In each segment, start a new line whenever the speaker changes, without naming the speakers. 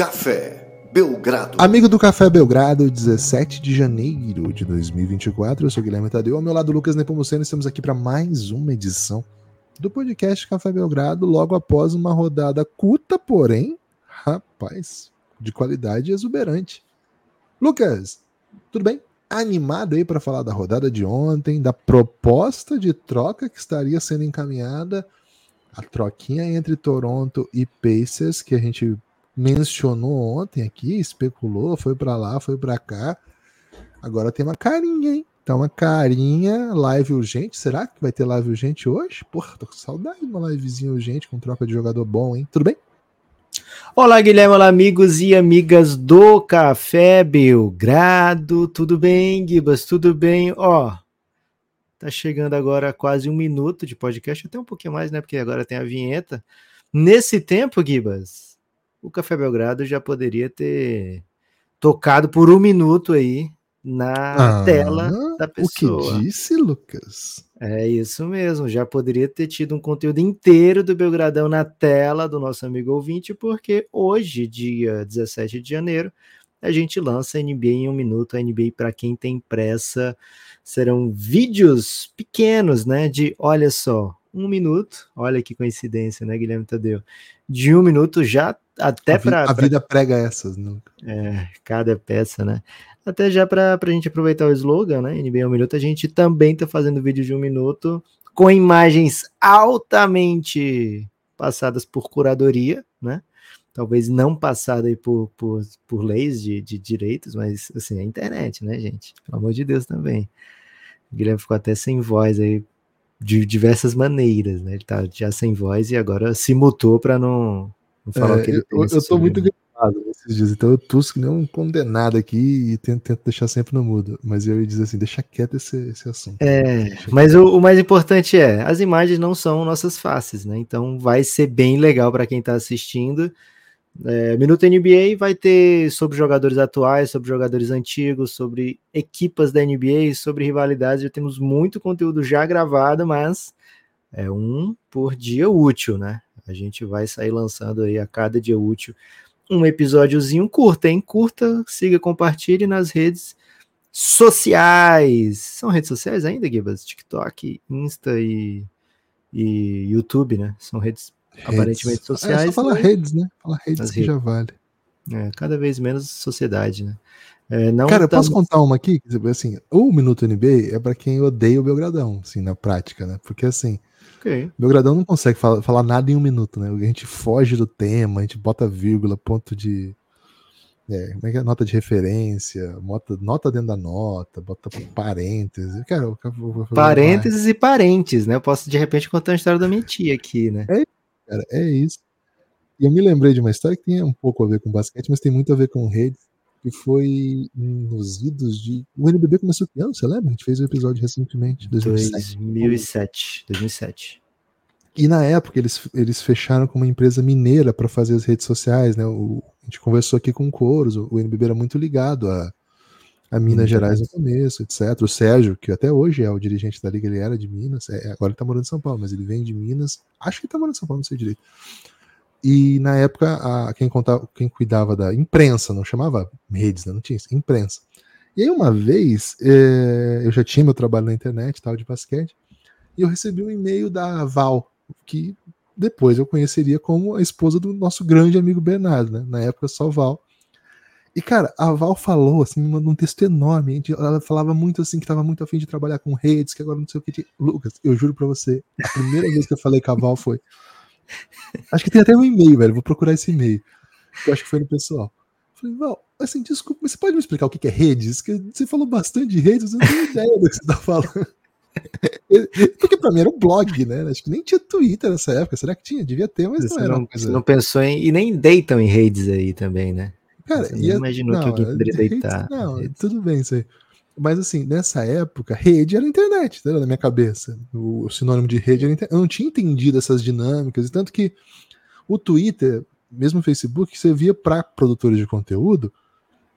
Café Belgrado.
Amigo do Café Belgrado, 17 de janeiro de 2024. Eu sou Guilherme Tadeu. Ao meu lado, Lucas Nepomuceno. Estamos aqui para mais uma edição do podcast Café Belgrado, logo após uma rodada curta, porém, rapaz, de qualidade exuberante. Lucas, tudo bem? Animado aí para falar da rodada de ontem, da proposta de troca que estaria sendo encaminhada, a troquinha entre Toronto e Pacers, que a gente mencionou ontem aqui, especulou, foi para lá, foi para cá. Agora tem uma carinha, hein? Tá uma carinha, live urgente. Será que vai ter live urgente hoje? Porra, tô com saudade de uma livezinha urgente com troca de jogador bom, hein? Tudo bem?
Olá, Guilherme, olá, amigos e amigas do Café Belgrado. Tudo bem, Gibas? Tudo bem? Ó, tá chegando agora quase um minuto de podcast, até um pouquinho mais, né? Porque agora tem a vinheta. Nesse tempo, Gibas, o Café Belgrado já poderia ter tocado por um minuto aí na ah, tela da pessoa.
O que disse, Lucas?
É isso mesmo, já poderia ter tido um conteúdo inteiro do Belgradão na tela do nosso amigo ouvinte, porque hoje, dia 17 de janeiro, a gente lança a NBA em um minuto. A NBA, para quem tem pressa, serão vídeos pequenos, né? De olha só, um minuto. Olha que coincidência, né, Guilherme Tadeu? De um minuto já até para.
A vida prega essas, nunca.
É, cada peça, né? Até já para a gente aproveitar o slogan, né? NBA um minuto, a gente também está fazendo vídeo de um minuto com imagens altamente passadas por curadoria, né? Talvez não passada aí por, por, por leis de, de direitos, mas assim, a internet, né, gente? Pelo amor de Deus também. O Guilherme ficou até sem voz aí de diversas maneiras, né? Ele tá já sem voz e agora se mutou para não, falar
é, que ele. Eu, eu tô muito gritado nesses dias, então eu tusco nem um condenado aqui e tento, tento, deixar sempre no mudo. Mas eu ia dizer assim, deixa quieto esse, esse assunto.
É, mas o, o, mais importante é, as imagens não são nossas faces, né? Então vai ser bem legal para quem tá assistindo. É, Minuto NBA vai ter sobre jogadores atuais, sobre jogadores antigos, sobre equipas da NBA, sobre rivalidades. Já temos muito conteúdo já gravado, mas é um por dia útil, né? A gente vai sair lançando aí a cada dia útil um episódiozinho curto, hein? Curta, siga, compartilhe nas redes sociais. São redes sociais ainda, Gibas? TikTok, Insta e, e YouTube, né? São redes aparentemente sociais. É, só
fala redes, né? Fala redes que redes. já vale.
É, cada vez menos sociedade, né? É,
Cara, eu posso contar uma aqui? Assim, o Minuto NBA é para quem odeia o Belgradão, assim, na prática, né? Porque assim, okay. Belgradão não consegue falar, falar, nada em um minuto, né? A gente foge do tema, a gente bota vírgula, ponto de. É, como é que é? Nota de referência, nota, nota dentro da nota, bota parênteses. Cara, eu, eu,
eu, parênteses e parentes, né? Eu posso de repente contar a história da minha tia aqui, né?
É cara. É isso. E eu me lembrei de uma história que tem um pouco a ver com basquete, mas tem muito a ver com redes, que foi nos idos de. O NBB começou você lembra? A gente fez um episódio recentemente,
2007. 2007. 2007.
E na época eles, eles fecharam com uma empresa mineira para fazer as redes sociais, né? O, a gente conversou aqui com o Coros, o, o NBB era muito ligado a, a Minas Gerais no começo, etc. O Sérgio, que até hoje é o dirigente da liga, ele era de Minas, é, agora ele tá morando em São Paulo, mas ele vem de Minas, acho que ele tá morando em São Paulo, não sei direito. E na época, a, quem, contava, quem cuidava da imprensa, não chamava redes, né? não tinha isso, imprensa. E aí uma vez, é, eu já tinha meu trabalho na internet, tal, de basquete, e eu recebi um e-mail da Val, que depois eu conheceria como a esposa do nosso grande amigo Bernardo, né? Na época só Val. E, cara, a Val falou, assim, num texto enorme. Ela falava muito assim, que tava muito afim de trabalhar com redes, que agora não sei o que. Lucas, eu juro pra você, a primeira vez que eu falei com a Val foi. Acho que tem até um e-mail, velho. Vou procurar esse e-mail. Eu acho que foi no pessoal. falei, Val, assim, desculpa, mas você pode me explicar o que é redes? Que você falou bastante de redes, eu não tenho ideia do que você tá falando. Porque pra mim era um blog, né? Acho que nem tinha Twitter nessa época. Será que tinha? Devia ter, mas
você não era. Não, coisa... Você não pensou em. E nem deitam em redes aí também, né?
Cara, Você
não imaginou não, que alguém poderia deitar.
Não, tudo bem isso aí. Mas assim, nessa época, rede era internet, entendeu? na minha cabeça. O, o sinônimo de rede era internet. Eu não tinha entendido essas dinâmicas, e tanto que o Twitter, mesmo o Facebook, você via para produtores de conteúdo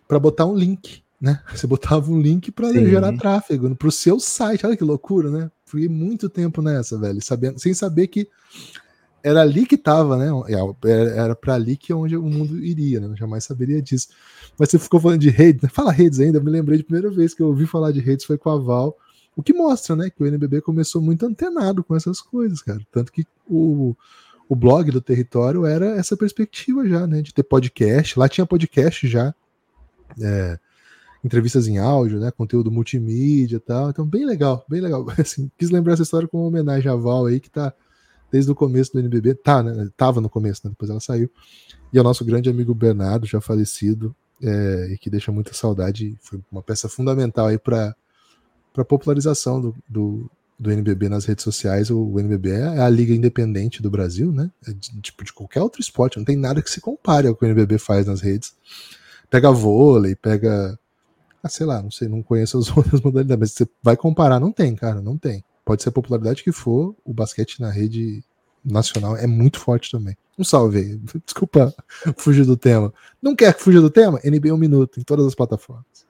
para botar um link, né? Você botava um link para gerar tráfego para o seu site. Olha que loucura, né? Fui muito tempo nessa, velho, sabendo, sem saber que era ali que tava, né? Era para ali que é onde o mundo iria, né? Eu jamais saberia disso. Mas você ficou falando de redes, né? fala redes ainda, eu me lembrei de primeira vez que eu ouvi falar de redes foi com a Val, o que mostra, né, que o NBB começou muito antenado com essas coisas, cara. Tanto que o, o blog do território era essa perspectiva já, né, de ter podcast. Lá tinha podcast já, é, entrevistas em áudio, né, conteúdo multimídia e tal. Então, bem legal, bem legal. Assim, quis lembrar essa história como uma homenagem à Val aí, que tá desde o começo do NBB, tá, né, tava no começo, né, depois ela saiu. E ao nosso grande amigo Bernardo, já falecido, é, e que deixa muita saudade, foi uma peça fundamental aí para para popularização do, do, do, NBB nas redes sociais. O, o, NBB é a liga independente do Brasil, né? É de, tipo de qualquer outro esporte, não tem nada que se compare ao que o NBB faz nas redes. Pega vôlei, pega, ah, sei lá, não sei, não conheço as outras modalidades, mas você vai comparar, não tem, cara, não tem. Pode ser a popularidade que for, o basquete na rede nacional é muito forte também. Um salve aí. Desculpa fugir do tema. Não quer fugir do tema? NBA um minuto em todas as plataformas.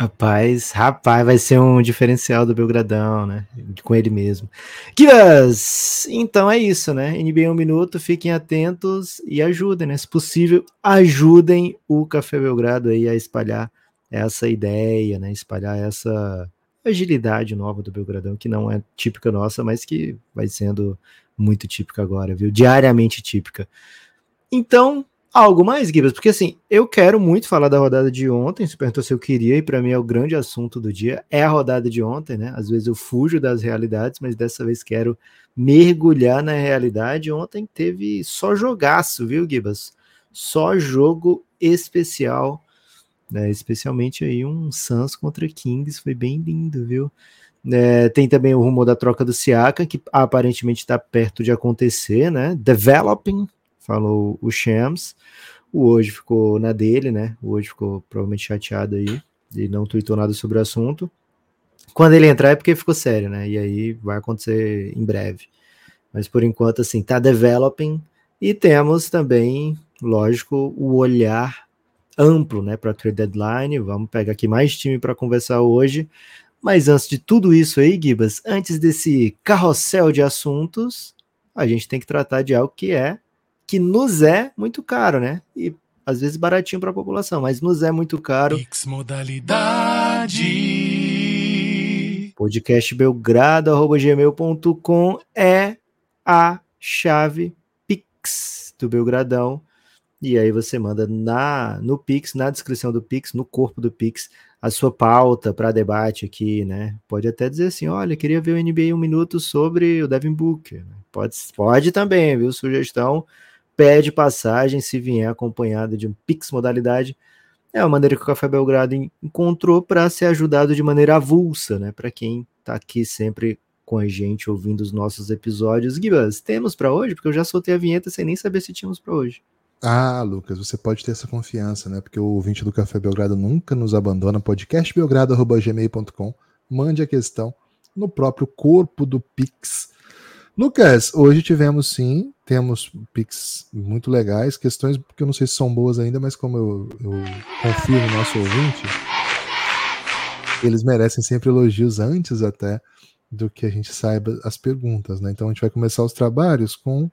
Rapaz, rapaz, vai ser um diferencial do Belgradão, né? Com ele mesmo. Kiras! Então é isso, né? NBA um minuto, fiquem atentos e ajudem, né? Se possível, ajudem o Café Belgrado aí a espalhar essa ideia, né? Espalhar essa agilidade nova do Belgradão, que não é típica nossa, mas que vai sendo muito típica agora, viu? Diariamente típica. Então, Algo mais, Gibas? Porque assim, eu quero muito falar da rodada de ontem. Você perguntou se eu queria, e para mim é o grande assunto do dia. É a rodada de ontem, né? Às vezes eu fujo das realidades, mas dessa vez quero mergulhar na realidade. Ontem teve só jogaço, viu, Gibas? Só jogo especial, né? Especialmente aí um Suns contra Kings, foi bem lindo, viu? É, tem também o rumor da troca do Siaka, que aparentemente está perto de acontecer, né? Developing, falou o Shams. O hoje ficou na dele, né? O hoje ficou provavelmente chateado aí e não tweetou nada sobre o assunto. Quando ele entrar é porque ficou sério, né? E aí vai acontecer em breve. Mas por enquanto, assim, tá developing. E temos também, lógico, o olhar amplo, né, para trade deadline. Vamos pegar aqui mais time para conversar hoje. Mas antes de tudo isso aí, Gibas, antes desse carrossel de assuntos, a gente tem que tratar de algo que é que nos é muito caro, né? E às vezes baratinho para a população, mas nos é muito caro. Pix modalidade. Podcast belgrado@gmail.com é a chave Pix do Belgradão. E aí você manda na no Pix, na descrição do Pix, no corpo do Pix, a sua pauta para debate aqui, né? Pode até dizer assim, olha, queria ver o NBA um minuto sobre o Devin Booker. Pode, pode também, viu? Sugestão pede passagem se vier acompanhado de um Pix modalidade. É a maneira que o Café Belgrado encontrou para ser ajudado de maneira avulsa, né? Para quem está aqui sempre com a gente ouvindo os nossos episódios. Gibas, temos para hoje? Porque eu já soltei a vinheta sem nem saber se tínhamos para hoje.
Ah, Lucas, você pode ter essa confiança, né? Porque o ouvinte do Café Belgrado nunca nos abandona. Podcastbelgrado.gmail.com. Mande a questão no próprio corpo do Pix Lucas, hoje tivemos sim, temos pics muito legais, questões que eu não sei se são boas ainda, mas como eu, eu confio no nosso ouvinte, eles merecem sempre elogios antes até do que a gente saiba as perguntas, né? Então a gente vai começar os trabalhos com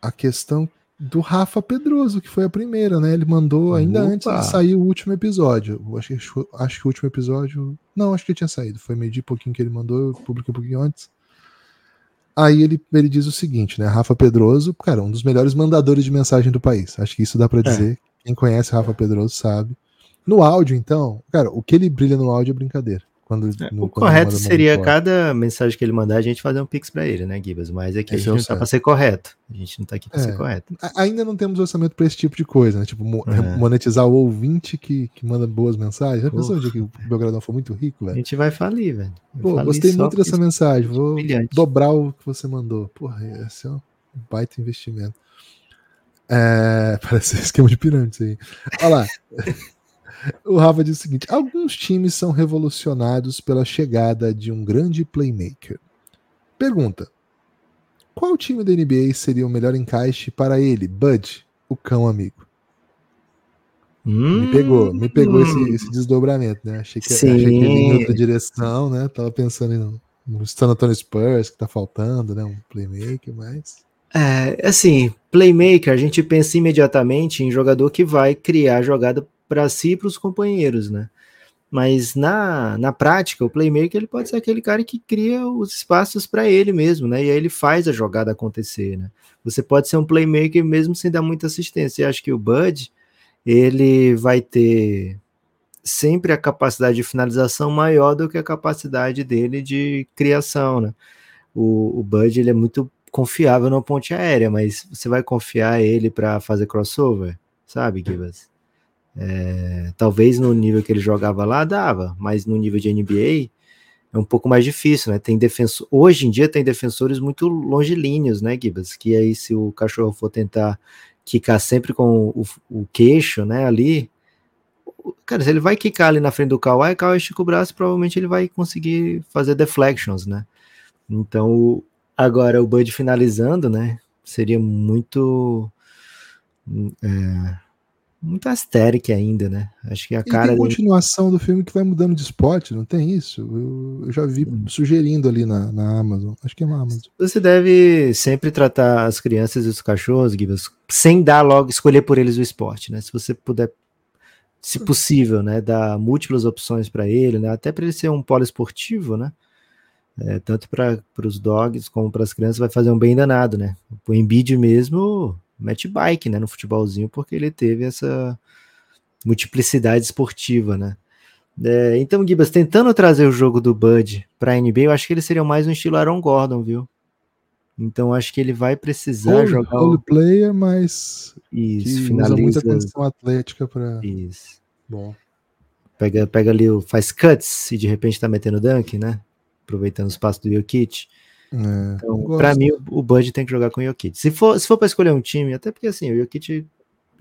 a questão do Rafa Pedroso, que foi a primeira, né? Ele mandou ainda Opa. antes de sair o último episódio. Acho que, acho que o último episódio. Não, acho que tinha saído. Foi meio de pouquinho que ele mandou, eu publiquei um pouquinho antes. Aí ele, ele diz o seguinte, né? Rafa Pedroso, cara, um dos melhores mandadores de mensagem do país. Acho que isso dá para é. dizer. É. Quem conhece Rafa Pedroso sabe. No áudio, então, cara, o que ele brilha no áudio é brincadeira. Quando,
é, no, o correto seria cada mensagem que ele mandar a gente fazer um pix para ele, né, Gibas? Mas é que esse a gente é não tá para ser correto. A gente não tá aqui para é, ser correto.
Ainda não temos orçamento para esse tipo de coisa, né? Tipo, é. monetizar o ouvinte que, que manda boas mensagens. Já pensou dia que o Belgradão for muito rico, velho?
A gente vai falir, velho.
Pô, gostei muito dessa mensagem. Vou brilhante. dobrar o que você mandou. Porra, esse é um baita investimento. É, parece esquema de pirâmide isso aí. Olha lá. O Rafa diz o seguinte: alguns times são revolucionados pela chegada de um grande playmaker. Pergunta: qual time da NBA seria o melhor encaixe para ele, Bud, o cão amigo? Hum, me pegou, me pegou esse, esse, desdobramento, né? Achei que, achei que ele ia em outra direção, né? Tava pensando no, no San Antonio Spurs, que tá faltando, né? Um playmaker, mas.
É, assim, playmaker, a gente pensa imediatamente em jogador que vai criar jogada para si e para os companheiros, né? Mas na, na prática, o playmaker ele pode ser aquele cara que cria os espaços para ele mesmo, né? E aí ele faz a jogada acontecer, né? Você pode ser um playmaker mesmo sem dar muita assistência. Eu acho que o Bud ele vai ter sempre a capacidade de finalização maior do que a capacidade dele de criação, né? O, o Bud ele é muito confiável na ponte aérea, mas você vai confiar ele para fazer crossover, sabe, Gibas? É, talvez no nível que ele jogava lá dava, mas no nível de NBA é um pouco mais difícil, né? Tem defensor, hoje em dia tem defensores muito longilíneos, né, Gibas? Que aí se o cachorro for tentar quicar sempre com o, o queixo, né, ali, cara, se ele vai quicar ali na frente do Kawhi, Kawhi estica o braço, provavelmente ele vai conseguir fazer deflections, né? Então, agora o Bud finalizando, né, seria muito é, muito asteric ainda, né? Acho que a cara. Tem
continuação do filme que vai mudando de spot, não tem isso? Eu, eu já vi hum. sugerindo ali na, na Amazon. Acho que é uma Amazon.
Você deve sempre tratar as crianças e os cachorros, Gibbs, sem dar logo, escolher por eles o esporte, né? Se você puder, se possível, né, dar múltiplas opções para ele, né? Até para ele ser um poliesportivo, né? É, tanto para os dogs como para as crianças vai fazer um bem danado, né? O Embiid mesmo mete bike, né, no futebolzinho, porque ele teve essa multiplicidade esportiva, né? É, então, Gibas, tentando trazer o jogo do Bud para a NBA, eu acho que ele seria mais um estilo Aaron Gordon, viu? Então, acho que ele vai precisar jogar.
Role o... player, mas.
Isso, finaliza. Usa muita
condição atlética para.
Isso.
Bom.
Pega, pega ali, o, faz cuts e de repente tá metendo dunk, né? Aproveitando o espaço do Jokic. É, então, para mim, o, Bud tem que jogar com o Jokic. Se for, se for para escolher um time, até porque assim, o Jokic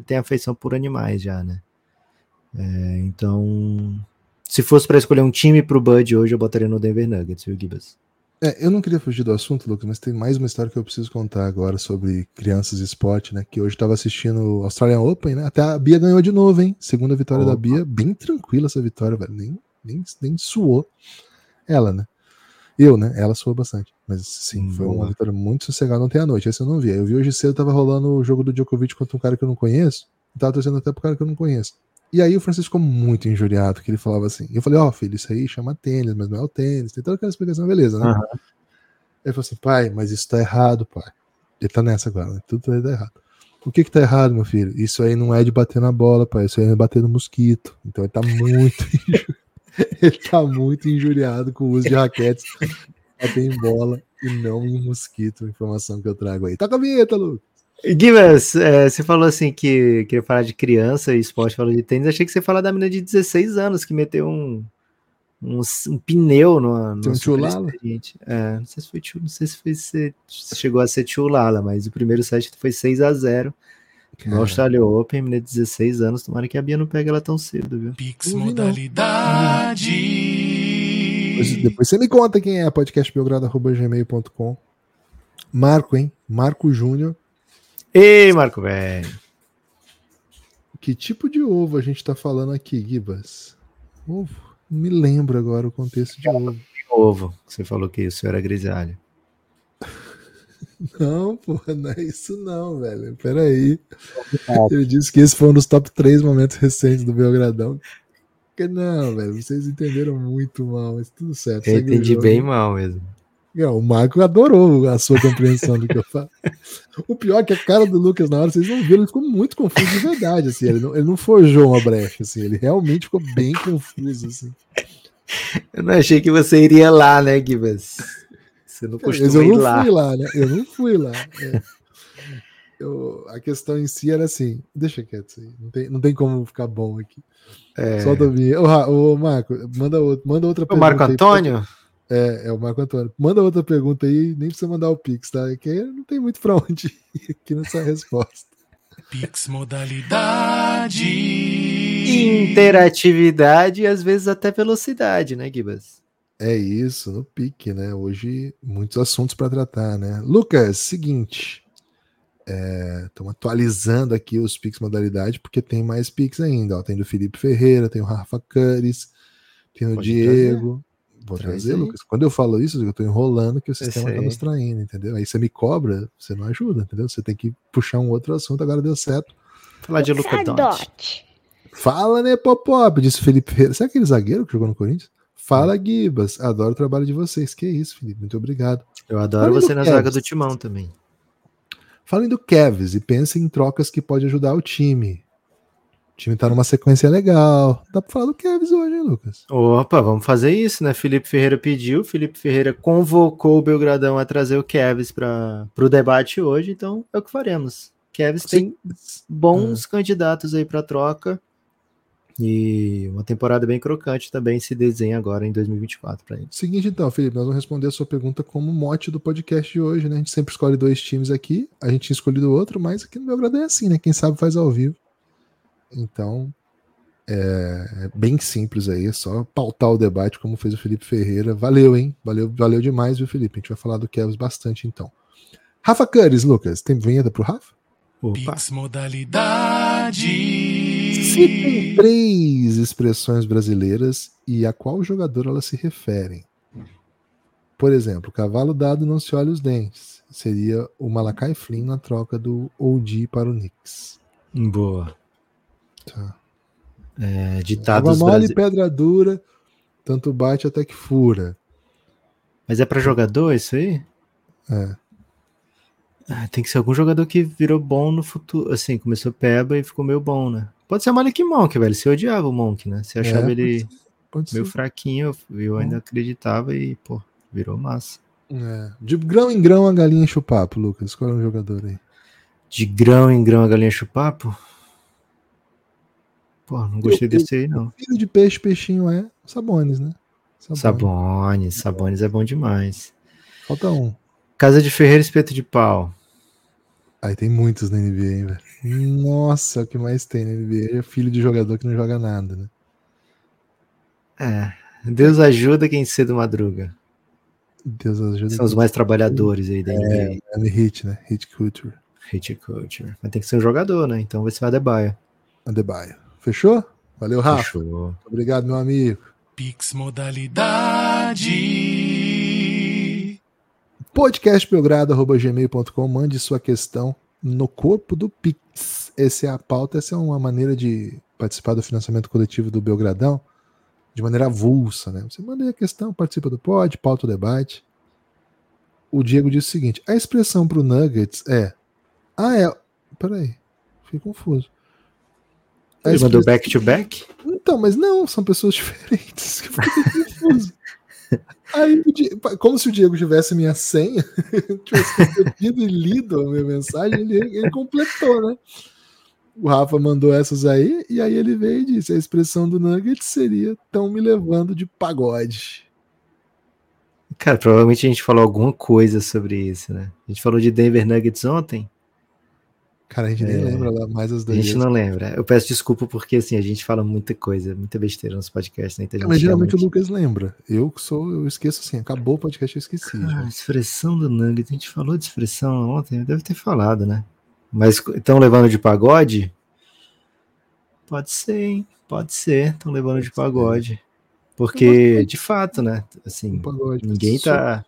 tem afeição por animais já, né? É, então, se fosse para escolher um time pro Bud hoje, eu botaria no Denver Nuggets, viu, Gibas?
É, eu não queria fugir do assunto, Lucas, mas tem mais uma história que eu preciso contar agora sobre crianças e esporte, né? Que hoje estava assistindo o Australian Open, né? Até a Bia ganhou de novo, hein? Segunda vitória Opa. da Bia, bem tranquila essa vitória, velho. Nem, nem, nem suou ela, né? Eu, né? Ela soou bastante. Mas sim, foi uma vitória muito sossegada ontem à noite. Essa eu não vi. Eu vi hoje cedo, tava rolando o jogo do Djokovic contra um cara que eu não conheço. Tava torcendo até pro cara que eu não conheço. E aí o Francisco ficou muito injuriado, que ele falava assim. Eu falei, ó, oh, filho, isso aí chama tênis, mas não é o tênis. Tem toda aquela explicação, beleza, né? Uhum. Ele falou assim, pai, mas isso tá errado, pai. Ele tá nessa agora, né? Tudo tá errado. O que que tá errado, meu filho? Isso aí não é de bater na bola, pai. Isso aí é bater no mosquito. Então ele tá muito ele tá muito injuriado com o uso de raquetes bater em bola e não em mosquito, informação que eu trago aí. Toca a vinheta, Lucas.
Guilherme, é, você falou assim que queria falar de criança e esporte, falou de tênis. Achei que você falava da menina de 16 anos que meteu um, um, um pneu no, no
um chulala?
É, não sei se foi não sei se, foi, se chegou a ser chulala, mas o primeiro set foi 6 a 0 no Australia Open, menina de 16 anos, tomara que a Bia não pegue ela tão cedo, viu?
Pix modalidade.
Depois, depois, você me conta quem é podcastbelgrado.gmail.com. Marco, hein? Marco Júnior.
Ei, Marco, velho.
Que tipo de ovo a gente tá falando aqui, Gibas? Ovo? Não me lembro agora o contexto de ovo.
Ovo, você falou que isso era grisalho.
Não, pô, não é isso não, velho. Peraí. Ele disse que esse foi um dos top 3 momentos recentes do Belgradão. Não, velho, vocês entenderam muito mal, mas tudo certo.
Eu entendi bem mal mesmo.
Não, o Marco adorou a sua compreensão do que eu falo. O pior é que a cara do Lucas na hora, vocês não viram, ele ficou muito confuso de verdade, assim, ele não, ele não forjou uma brecha, assim, ele realmente ficou bem confuso, assim.
Eu não achei que você iria lá, né, Gibas? Você não costuma
eu
não
lá. fui lá, né? Eu não fui lá. É. Eu, a questão em si era assim, deixa quieto isso aí, não tem, não tem como ficar bom aqui. É... Solta o vinho. Ô, ô, Marco, manda, outro, manda outra
pergunta. O Marco Antônio?
É, é o Marco Antônio. Manda outra pergunta aí, nem precisa mandar o Pix, tá? Que não tem muito pra onde ir aqui nessa resposta.
Pix modalidade.
Interatividade e às vezes até velocidade, né, Gibas?
É isso, no pique, né? Hoje, muitos assuntos para tratar, né? Lucas, seguinte. Estamos é, atualizando aqui os Pix modalidade, porque tem mais Pix ainda. Ó. Tem do Felipe Ferreira, tem o Rafa Cares, tem o Pode Diego. Trazer. Vou
Traz
trazer,
aí.
Lucas. Quando eu falo isso, eu tô enrolando que o sistema tá
sei.
nos traindo, entendeu? Aí você me cobra, você não ajuda, entendeu? Você tem que puxar um outro assunto, agora deu certo.
Falar de Luca Doncic.
Sacerdote.
Fala, né, Popop? Disse Felipe Ferreira. Sabe aquele zagueiro que jogou no Corinthians? Fala, Gibas. Adoro o trabalho de vocês. Que isso, Felipe. Muito obrigado.
Eu adoro você na zaga do Timão também.
Falem do Kevs e pensem em trocas que pode ajudar o time. O time tá numa sequência legal. Dá pra falar do Kevs hoje, hein, Lucas?
Opa, vamos fazer isso, né? Felipe Ferreira pediu, Felipe Ferreira convocou o Belgradão a trazer o Kevs para o debate hoje, então é o que faremos. Kevs tem bons candidatos aí para troca e uma temporada bem crocante também se desenha agora em 2024 para ele.
Seguinte, então, Felipe, nós vamos responder a sua pergunta como mote do podcast de hoje, né? A gente sempre escolhe dois times aqui, a gente tinha escolhido outro, mas aqui no Belgrado é assim, né? Quem sabe faz ao vivo. Então, é, é bem simples aí, é só pautar o debate como fez o Felipe Ferreira. Valeu, hein? Valeu, valeu demais, viu, Felipe? A gente vai falar do Kevs bastante, então. Rafa Cures, Lucas, tem vinheta pro Rafa?
Opa,
Pix modalidade.
Citem três expressões brasileiras e a qual jogador elas se referem. Por exemplo, cavalo dado não se olha os dentes. Seria o Malakai Flynn na troca do OG para o Knicks.
boa.
Tá.
É,
Água
ditados
mole,
brasi-
pedra dura, tanto bate até que fura.
Mas é para jogador isso aí?
É.
Ah, Tem que ser algum jogador que virou bom no futuro. Assim, começou peba e ficou meio bom, né? Pode ser o Malik Monk, velho. Você odiava o Monk, né? Você achava
É,
ele
Pode
meio
ser.
fraquinho. eu- ainda acreditava e, pô, virou massa.
É. De grão em grão a galinha enche o papo, Lucas. Qual é o jogador aí?
De grão em grão a galinha chupapo? Pô, não gostei
Eu-
desse aí, não.
Filho de peixe, peixinho é Sabones, né?
Sabones, Sabones é bom demais.
Falta um.
Casa de Ferreira, espeto de pau.
Aí tem muitos na NBA, hein, velho. Nossa, o que mais tem na NBA é filho de jogador que não joga nada, né?
É. Deus ajuda quem cedo madruga.
Deus ajuda.
São os mais trabalhadores aí da NBA.
É, hit, né? Hit culture.
Hate culture. Mas tem que ser um jogador, né? Então vai ser o Adebayo.
Adebayo. Fechou? Valeu, Rafa.
Fechou.
Obrigado, meu amigo.
Pix modalidade.
podcastbelgrado.gmail.com Mande sua questão no corpo do Pix. Essa é a pauta, essa é uma maneira de participar do financiamento coletivo do Belgradão de maneira avulsa, né? Você manda aí a questão, participa do pod, pauta o debate. O Diego diz o seguinte: a expressão para o Nuggets é. Ah, é. Peraí, fiquei confuso. A
Ele mandou
expressão-
back-to-back?
então, mas não, são pessoas diferentes. Aí, como se o Diego tivesse minha senha, tivesse recebido e lido a minha mensagem, ele, ele completou, né? O Rafa mandou essas aí, e aí ele veio e disse: a expressão do Nuggets seria tão me levando de pagode.
Cara, provavelmente a gente falou alguma coisa sobre isso, né? A gente falou de Denver Nuggets ontem.
Cara, a gente nem
É.
lembra lá mais as
A gente
dois.
não lembra. Eu peço desculpa porque assim, a gente fala muita coisa, muita besteira nos podcasts, né? Então, a
Mas geralmente o
realmente-
Lucas lembra. Eu sou, eu esqueço assim, acabou o podcast, eu esqueci.
Ah,
já.
expressão do Nuggets. A gente falou de expressão ontem, deve ter falado, né? Mas estão levando de pagode? Pode ser, hein? Pode ser. Estão levando de pagode. Porque, de fato, né? Assim,
pagode.
ninguém tá.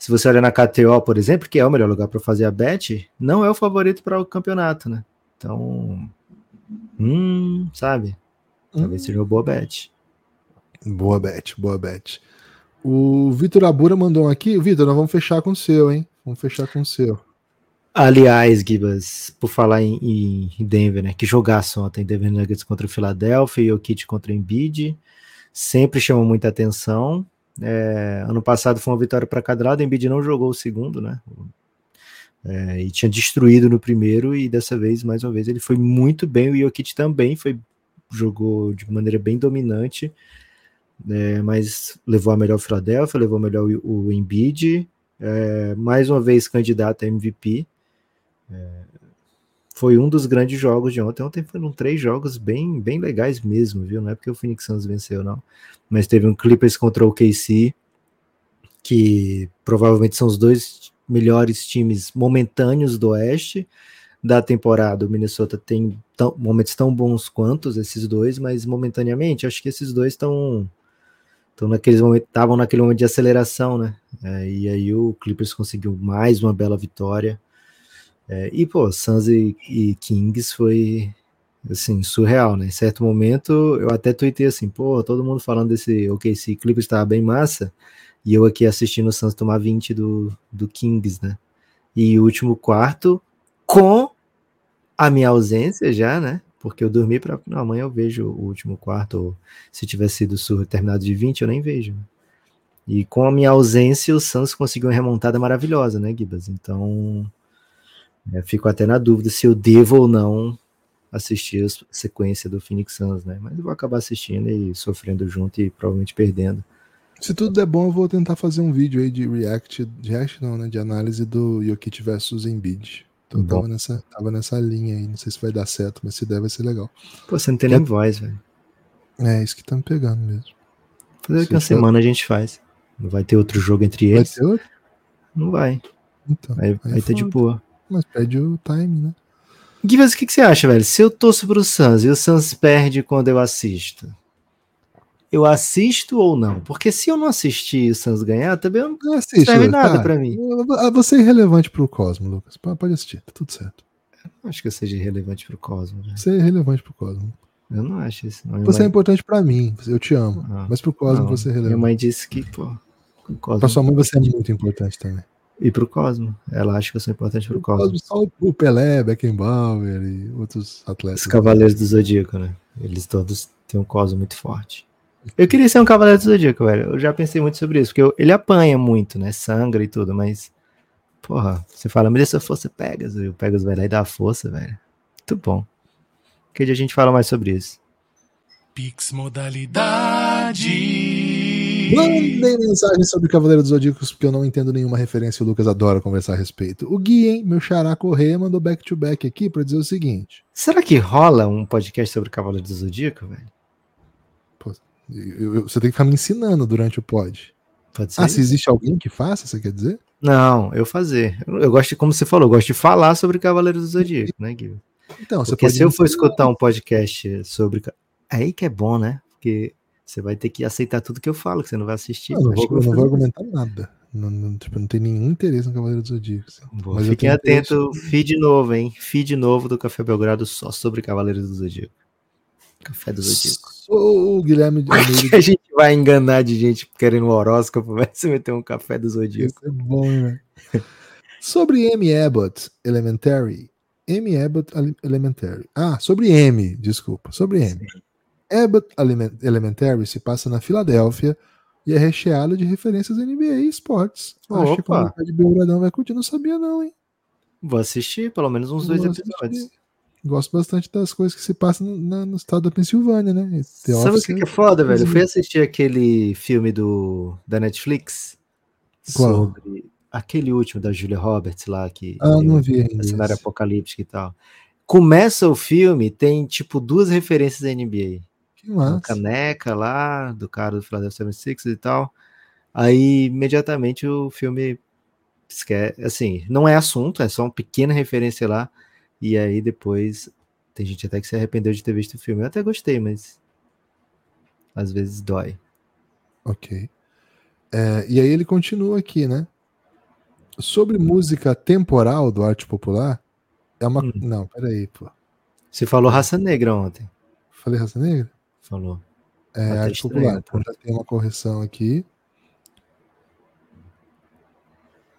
Se você olha na KTO, por exemplo, que é o melhor lugar para fazer a bet, não é o favorito para o campeonato, né? Então, hum, sabe? Talvez
Hum.
seja uma boa bet.
Boa bet, boa bet. O Vitor Abura mandou um aqui. Vitor, nós vamos fechar com o seu, hein? Vamos fechar com o seu.
Aliás, Gibas, por falar em, em Denver, né? Que jogaço ontem, Denver Nuggets contra o Philadelphia e o Kit contra o Embiid. Sempre chamou muita atenção. É, ano passado foi uma vitória para cada lado, Embiid não jogou o segundo, né? É, e tinha destruído no primeiro, e dessa vez, mais uma vez, ele foi muito bem. O Jokic também foi, jogou de maneira bem dominante, é, mas levou a melhor Philadelphia, levou a melhor o, o Embiid, é, mais uma vez candidato a MVP. Foi um dos grandes jogos de ontem. Ontem foram três jogos bem, bem legais mesmo, viu? Não é porque o Phoenix Suns venceu, não. Mas teve um Clippers contra o KC, que provavelmente são os dois melhores times momentâneos do Oeste da temporada. O Minnesota tem tão- momentos tão bons quanto esses dois, mas momentaneamente acho que esses dois estão Então, naqueles momentos, estavam naquele momento de aceleração, né? É, e aí o Clippers conseguiu mais uma bela vitória. É, e, pô, Suns e, e, Kings foi, assim, surreal, né? Em certo momento, eu até tuitei assim, pô, todo mundo falando desse OKC Clippers estava bem massa, e eu aqui assistindo o Suns tomar 20 do, do Kings, né? E o último quarto, com a minha ausência já, né? porque eu dormi para amanhã eu vejo o último quarto, ou se tivesse sido terminado de 20, eu nem vejo. E com a minha ausência, o Santos conseguiu uma remontada maravilhosa, né, Gibas? Então, é, fico até na dúvida se eu devo ou não assistir a sequência do Phoenix Suns, né? Mas eu vou acabar assistindo e sofrendo junto e provavelmente perdendo.
Se tudo der bom, eu vou tentar fazer um vídeo aí de react, de react não, né, de análise do Jokic versus Embiid. Então tava nessa, tava nessa linha aí. Não sei se vai dar certo, mas se der, vai ser legal.
Pô, você não tem nem voz, velho.
É, isso que tá me pegando mesmo.
Fazer que uma semana a gente faz. Não vai ter outro jogo entre eles. Vai ter outro? Não vai. Então, aí, aí, aí tá de boa.
Mas perde o time, né?
Givas, o que, que você acha, velho? Se eu torço pro Suns e o Suns perde quando eu assisto, eu assisto ou não? Porque se eu não assistir o Suns ganhar, também não assiste, serve nada tá. para mim.
Você é irrelevante pro Cosmo, Lucas. Pode assistir, tá tudo certo.
Eu não acho que eu seja irrelevante pro Cosmo. Véio.
Você é irrelevante pro Cosmo.
Eu não acho isso. Não.
Você é mãe... é importante para mim, eu te amo. Ah, mas pro Cosmo não, você é relevante.
Minha mãe disse que, pô.
Pra sua mãe você é muito importante também.
E pro Cosmo. Ela acha que eu sou importante pro Cosmo. Cosmo
só o Pelé, Beckenbauer e outros atletas.
Os Cavaleiros do Zodíaco, né? Eles todos têm um Cosmo muito forte. Eu queria ser um Cavaleiro do Zodíaco, velho. Eu já pensei muito sobre isso, porque eu, ele apanha muito, né? Sangra e tudo, mas. Porra, você fala, me dê sua força, Pegas. E o Pegas vai lá e dá a força, velho. Muito bom. Que dia a gente fala mais sobre isso?
Pix modalidade.
Mandem mensagem sobre Cavaleiro dos Zodíacos, porque eu não entendo nenhuma referência. O Lucas adora conversar a respeito. O Gui, hein, meu xará Correia, mandou back-to-back -back aqui para dizer o seguinte:
Será que rola um podcast sobre Cavaleiro do Zodíaco, velho?
Eu, eu, você tem que ficar me ensinando durante o pod. Pode ser. Ah, se existe alguém que faça, você quer dizer?
Não, eu fazer. Eu, eu gosto de, como você falou, eu gosto de falar sobre Cavaleiros do Zodíaco, né, Guilherme? Então, Porque se eu for escutar um podcast sobre. Aí que é bom, né? Porque você vai ter que aceitar tudo que eu falo, que você não vai assistir.
Não, não vou, eu não vou argumentar nada. Não, não, tipo, não tem nenhum interesse no Cavaleiro do Zodíaco.
Assim. Mas fiquem atentos, feed novo, hein? Feed novo do Café Belgrado só sobre Cavaleiros do Zodíaco. Café do Zodíaco.
O Guilherme
Almeida. a gente vai enganar de gente querendo um horóscopo, vai se meter um café do Zodíaco.
Isso é bom, né? sobre M. Abbott Elementary. M. Abbott Elementary. Ah, sobre M, desculpa. Sobre M. Sim. Abbott Elementary se passa na Filadélfia e é recheado de referências NBA e esportes. Opa. Acho que a comunidade Belgradão vai curtir. Não sabia, não, hein?
Vou assistir pelo menos uns dois episódios. Assistir.
Gosto bastante das coisas que se passam no, no estado da Pensilvânia, né?
The Sabe o que, que é foda, velho? Eu fui assistir aquele filme do, da Netflix Qual? sobre aquele último da Julia Roberts lá, que
ah, não vi ainda.
cenário apocalíptico e tal. Começa o filme, tem tipo duas referências da NBA.
Uma
caneca lá, do cara do Philadelphia 76 e tal. Aí, imediatamente, o filme esquece, assim, não é assunto, é só uma pequena referência lá e aí depois tem gente até que se arrependeu de ter visto o filme. Eu até gostei, mas às vezes dói.
Ok. É, e aí ele continua aqui, né? Sobre música temporal do arte popular, é uma. Hum. Não, peraí, pô.
Você falou raça negra ontem.
Falei raça negra?
Falou.
É, estranho, popular. Então já tem uma correção aqui.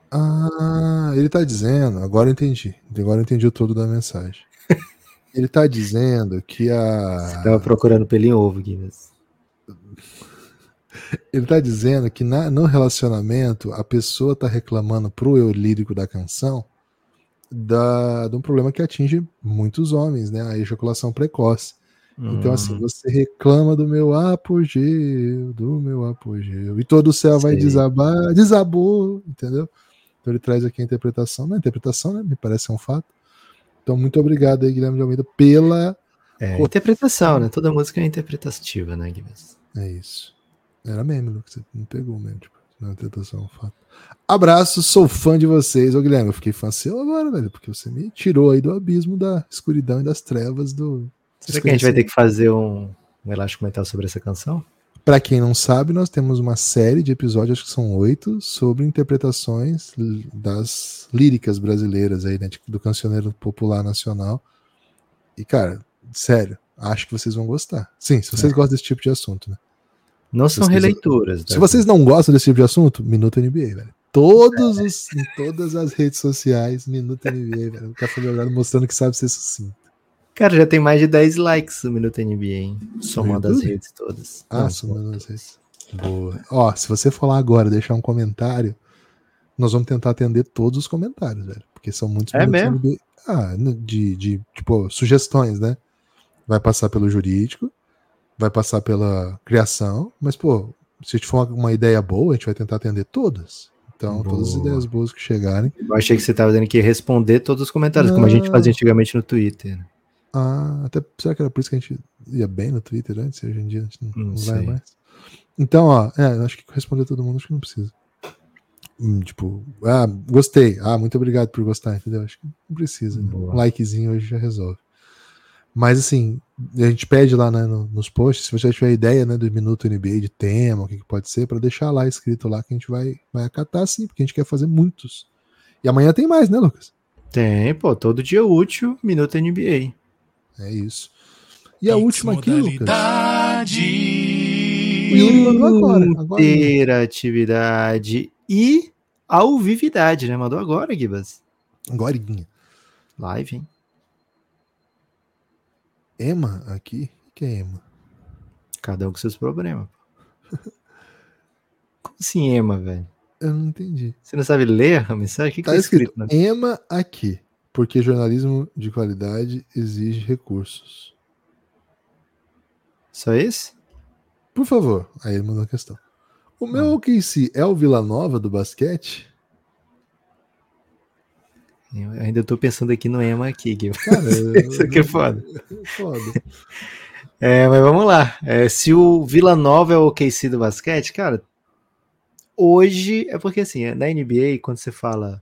Ah, ele tá dizendo, agora eu entendi. Agora eu entendi o todo da mensagem. Ele tá dizendo que a.
Você tava procurando pelinho ovo, Guinness.
Ele tá dizendo que na, no relacionamento a pessoa tá reclamando pro eu lírico da canção da, de um problema que atinge muitos homens, né? A ejaculação precoce. Então, assim, hum. você reclama do meu apogeu, do meu apogeu, e todo o céu vai desabar, desabou, entendeu? Então ele traz aqui a interpretação. Não é interpretação, né? Me parece um fato. Então, muito obrigado aí, Guilherme de Almeida, pela.
É, interpretação, né? Toda música é interpretativa, né, Guilherme?
É isso. Era meme, Lucas. Você me pegou mesmo. Tipo, não é interpretação, é um fato. Abraço, sou fã de vocês. Ô, Guilherme, eu fiquei fã seu agora, velho, porque você me tirou aí do abismo da escuridão e das trevas do.
Será que a gente vai ter que fazer um, um elástico mental sobre essa canção?
Pra quem não sabe, nós temos uma série de episódios, acho que são oito, sobre interpretações das líricas brasileiras aí, né? Do cancioneiro popular nacional. E, cara, sério, acho que vocês vão gostar. Sim, se vocês gostam desse tipo de assunto, né?
Não são
Vocês-
releituras.
Se
tá?
vocês não gostam desse tipo de assunto, Minuto NBA, velho. Todos os, em todas as redes sociais, Minuto NBA, velho. O Café Belgrado mostrando que sabe ser sucinto.
Cara, já tem mais de 10 likes no Minuto NBA, hein? Somando as redes todas.
Ah,
Não,
somando as redes. Boa. Ó, se você lá agora deixar um comentário, nós vamos tentar atender todos os comentários, velho. Porque são muitos
É mesmo?
NBA. Ah, de, de, tipo, sugestões, né? Vai passar pelo jurídico, vai passar pela criação, mas, pô, se for uma, uma ideia boa, a gente vai tentar atender todas. Então, todas as
Boa.
ideias boas que chegarem.
Eu achei que você tava dendo que ia responder todos os comentários, como a gente
Não.
fazia antigamente no Twitter.
Ah, até será que era por isso que a gente ia bem no Twitter antes? Hoje em dia a gente não,
Não
não vai mais. Então, ó, é, acho que responder todo mundo acho que não precisa. Hum, tipo, ah, gostei. Ah, muito obrigado por gostar, entendeu? Acho que não precisa. né? Um likezinho hoje já resolve. Mas assim, a gente pede lá né, no- nos posts, se você tiver ideia né, do Minuto NBA de tema, o que, que pode ser, para deixar lá escrito lá que a gente vai, vai acatar sim, porque a gente quer fazer muitos. E amanhã tem mais, né, Lucas?
Tem, pô, todo dia útil, Minuto NBA.
É isso. E a última aqui, Lucas. Mandou agora. agora
Interatividade e alvividade, né? Mandou agora, Gibas.
Agorinha.
Live, hein?
Ema aqui? O que é Ema?
Cada um com seus problemas. Como assim, Ema, velho?
Eu não entendi.
Você não sabe ler a mensagem? O que, que
Tá
tá
escrito
escrito? né?
Ema aqui. Porque jornalismo de qualidade exige recursos.
Só esse?
Por favor. Aí ele mandou a questão. O meu
Ah.
OKC é o Vila Nova do basquete?
Eu ainda tô pensando aqui no Ema aqui.
Cara,
Isso aqui é foda.
foda.
É, mas vamos lá. É, se o Vila Nova é o OKC do basquete, cara, hoje é porque assim, é, na NBA, quando você fala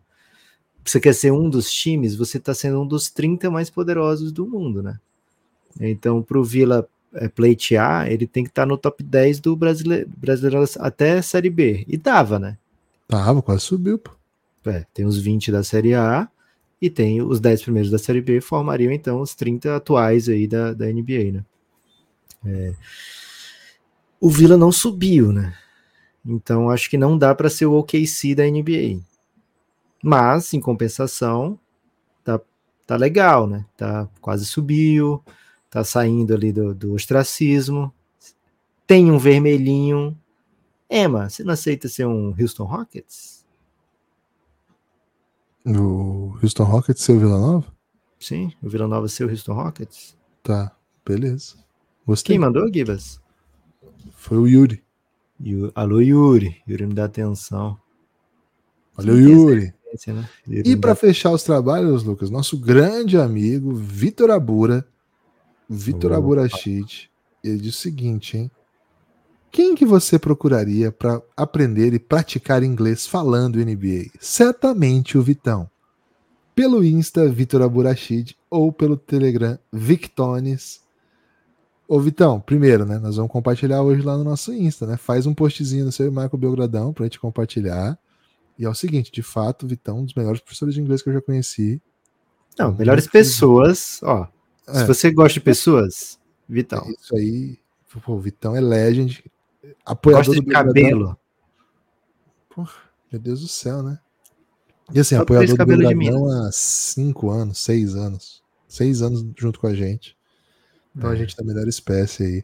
você quer ser um dos times, você tá sendo um dos 30 mais poderosos do mundo, né? Então, pro Vila é, pleitear, ele tem que estar no top 10 do brasileiro, brasileiro até Série B. E dava, né?
Tava, quase subiu, pô.
É, tem os 20 da Série A e tem os 10 primeiros da Série B, formariam então os 30 atuais aí da, da NBA, né? É. O Vila não subiu, né? Então acho que não dá para ser o OKC da NBA. Mas, em compensação, tá, tá legal, né? Tá, quase subiu, tá saindo ali do, do ostracismo. Tem um vermelhinho. Emma, você não aceita ser um Houston Rockets?
O Houston Rockets seu Vila Nova?
Sim, o Vila Nova ser o Houston Rockets.
Tá, beleza. Gostei.
Quem mandou, Gibas?
Foi o Yuri.
Yu- Alô, Yuri. Yuri me dá atenção.
O
essa
Yuri.
Né?
E para fechar os trabalhos, Lucas, nosso grande amigo Vitor Abura, Vitor
Opa.
Aburachid, ele diz o seguinte, hein? Quem que você procuraria para aprender e praticar inglês falando NBA? Certamente o Vitão. Pelo Insta, Vitor Aburachid, ou pelo Telegram, Victones. Ô Vitão, primeiro, né? Nós vamos compartilhar hoje lá no nosso Insta, né? Faz um postzinho no seu Marco Belgradão pra gente compartilhar. E é o seguinte, de fato, Vitão, um dos melhores professores de inglês que eu já conheci.
Não, melhores
Muito
pessoas, ó. Se
É.
você gosta de pessoas, Vitão.
É isso aí. Pô, Vitão é legend. Apoiador
Gosta de
do
cabelo.
Meu Deus do céu, né? E assim,
Só
apoiador do Belgradão há cinco anos, seis anos. Seis anos junto com a gente. Então a
É.
gente tá a melhor espécie aí.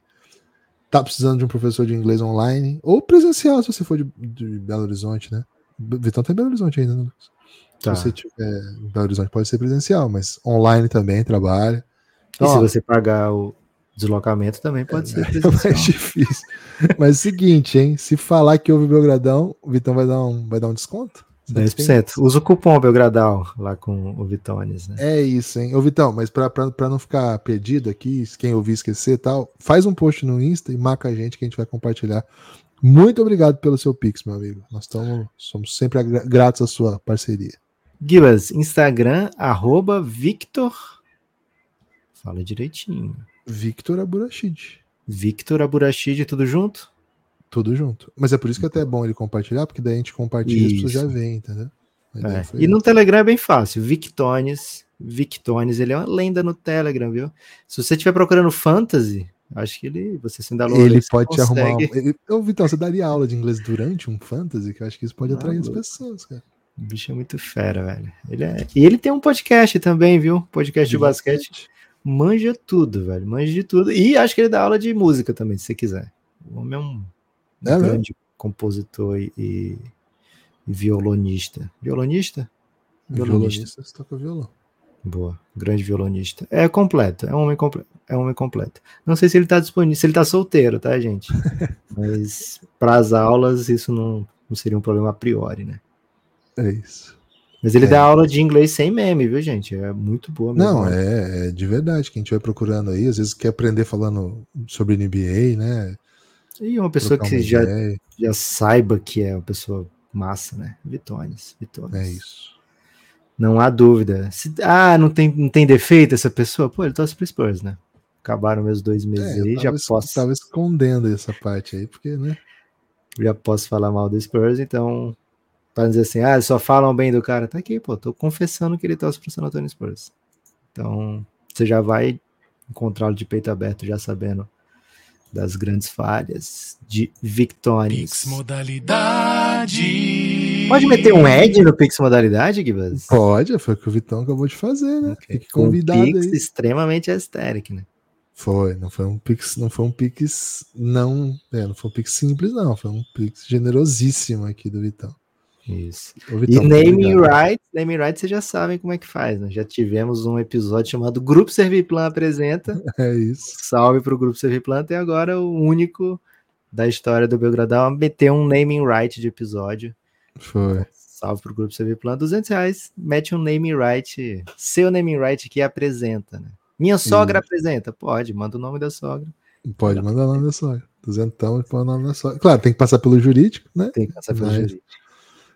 Tá precisando de um professor de inglês online ou presencial, se você for de, de Belo Horizonte, né? Vitão tá em Belo Horizonte ainda, né, Lucas?
Tá.
Se você tiver em Belo Horizonte, pode ser presencial, mas online também trabalha.
E se
Ó,
você pagar o deslocamento, também pode ser
É mais
presencial.
difícil. Mas é o seguinte, hein? Se falar que houve Belgradão, o Vitão vai dar um, vai dar um desconto?
10%. Usa o cupom Belgradal lá com o Vitones, né?
É isso, hein? Ô, Vitão, mas pra, pra, pra não ficar perdido aqui, quem ouvir esquecer e tal, faz um post no Insta e marca a gente que a gente vai compartilhar. Muito obrigado pelo seu Pix, meu amigo. Nós tamo, somos sempre gratos à sua parceria.
Gibas, Instagram, arroba Victor. Fala direitinho.
Victor Aburachid.
Victor Aburachid, tudo junto?
Tudo junto. Mas é por isso que até é bom ele compartilhar, porque daí a gente compartilha e as pessoas já veem, entendeu?
É. E no Telegram é bem fácil. Victones, Victones, ele é uma lenda no Telegram, viu? Se você estiver procurando fantasy, acho que ele, você se dá
Ele pode te arrumar. Um... Ele... Ô, Vitão, você daria aula de inglês durante um fantasy? Que eu acho que isso pode
Ah,
atrair as pessoas, cara.
O bicho é muito fera, velho. Ele é... E ele tem um podcast também, viu? Podcast de basquete. Manja tudo, velho. Manja de tudo. E acho que ele dá aula de música também, se você quiser. O homem é um
É
grande compositor e, e violonista. Violonista?
Violonista, você toca violão.
Boa, grande violonista. É completo, é um homem completo. É um homem completo. Não sei se ele tá disponível, se ele tá solteiro, tá, gente? Mas para as aulas isso não, não seria um problema a priori, né?
É isso.
Mas ele
É.
dá aula de inglês sem meme, viu, gente? É muito boa mesmo.
Não, é, é de verdade. Quem estiver procurando aí, às vezes quer aprender falando sobre NBA, né?
E uma pessoa
Trocar
que
uma
já,
ideia.
já saiba que é uma pessoa massa, né? Vitones, Vitones.
É isso.
Não há dúvida. Se- ah, não tem, não tem defeito essa pessoa? Pô, ele torce pro Spurs, né? Acabaram meus dois meses
É, eu
aí, já
tava,
posso,
tava escondendo essa parte aí, porque, né?
já posso falar mal do Spurs, então, para dizer assim, ah, só falam bem do cara, tá aqui, pô, tô confessando que ele torce pro San Antonio Spurs. Então, você já vai encontrá-lo de peito aberto, já sabendo das grandes falhas de.
Pix modalidade.
Pode meter um Ed no Pix modalidade, Gibas?
Pode, foi o que o Vitão acabou de fazer, né?
Ok.
Fique
Com um
convidado
Pix
aí.
extremamente estérico, né?
Foi, não foi um Pix, não foi um Pix não, é, não foi um Pix simples, não, foi um Pix generosíssimo aqui do Vitão.
Isso.
Ô,
E
Vitão, muito
naming rights, naming rights vocês já sabem como é que faz, né? Já tivemos um episódio chamado Grupo Serviplan apresenta.
É isso.
Salve pro Grupo Serviplan, até agora o único da história do Belgradão a meter um naming right de episódio.
Foi.
Salve pro Grupo Serviplan, 200 reais, mete um naming right, seu naming right que apresenta, né? Minha sogra apresenta? Pode, manda o nome da sogra.
Pode mandar o nome da sogra. Duzentão e põe o nome da sogra. Claro, tem que passar pelo jurídico, né?
Tem que passar pelo
Mas-
jurídico.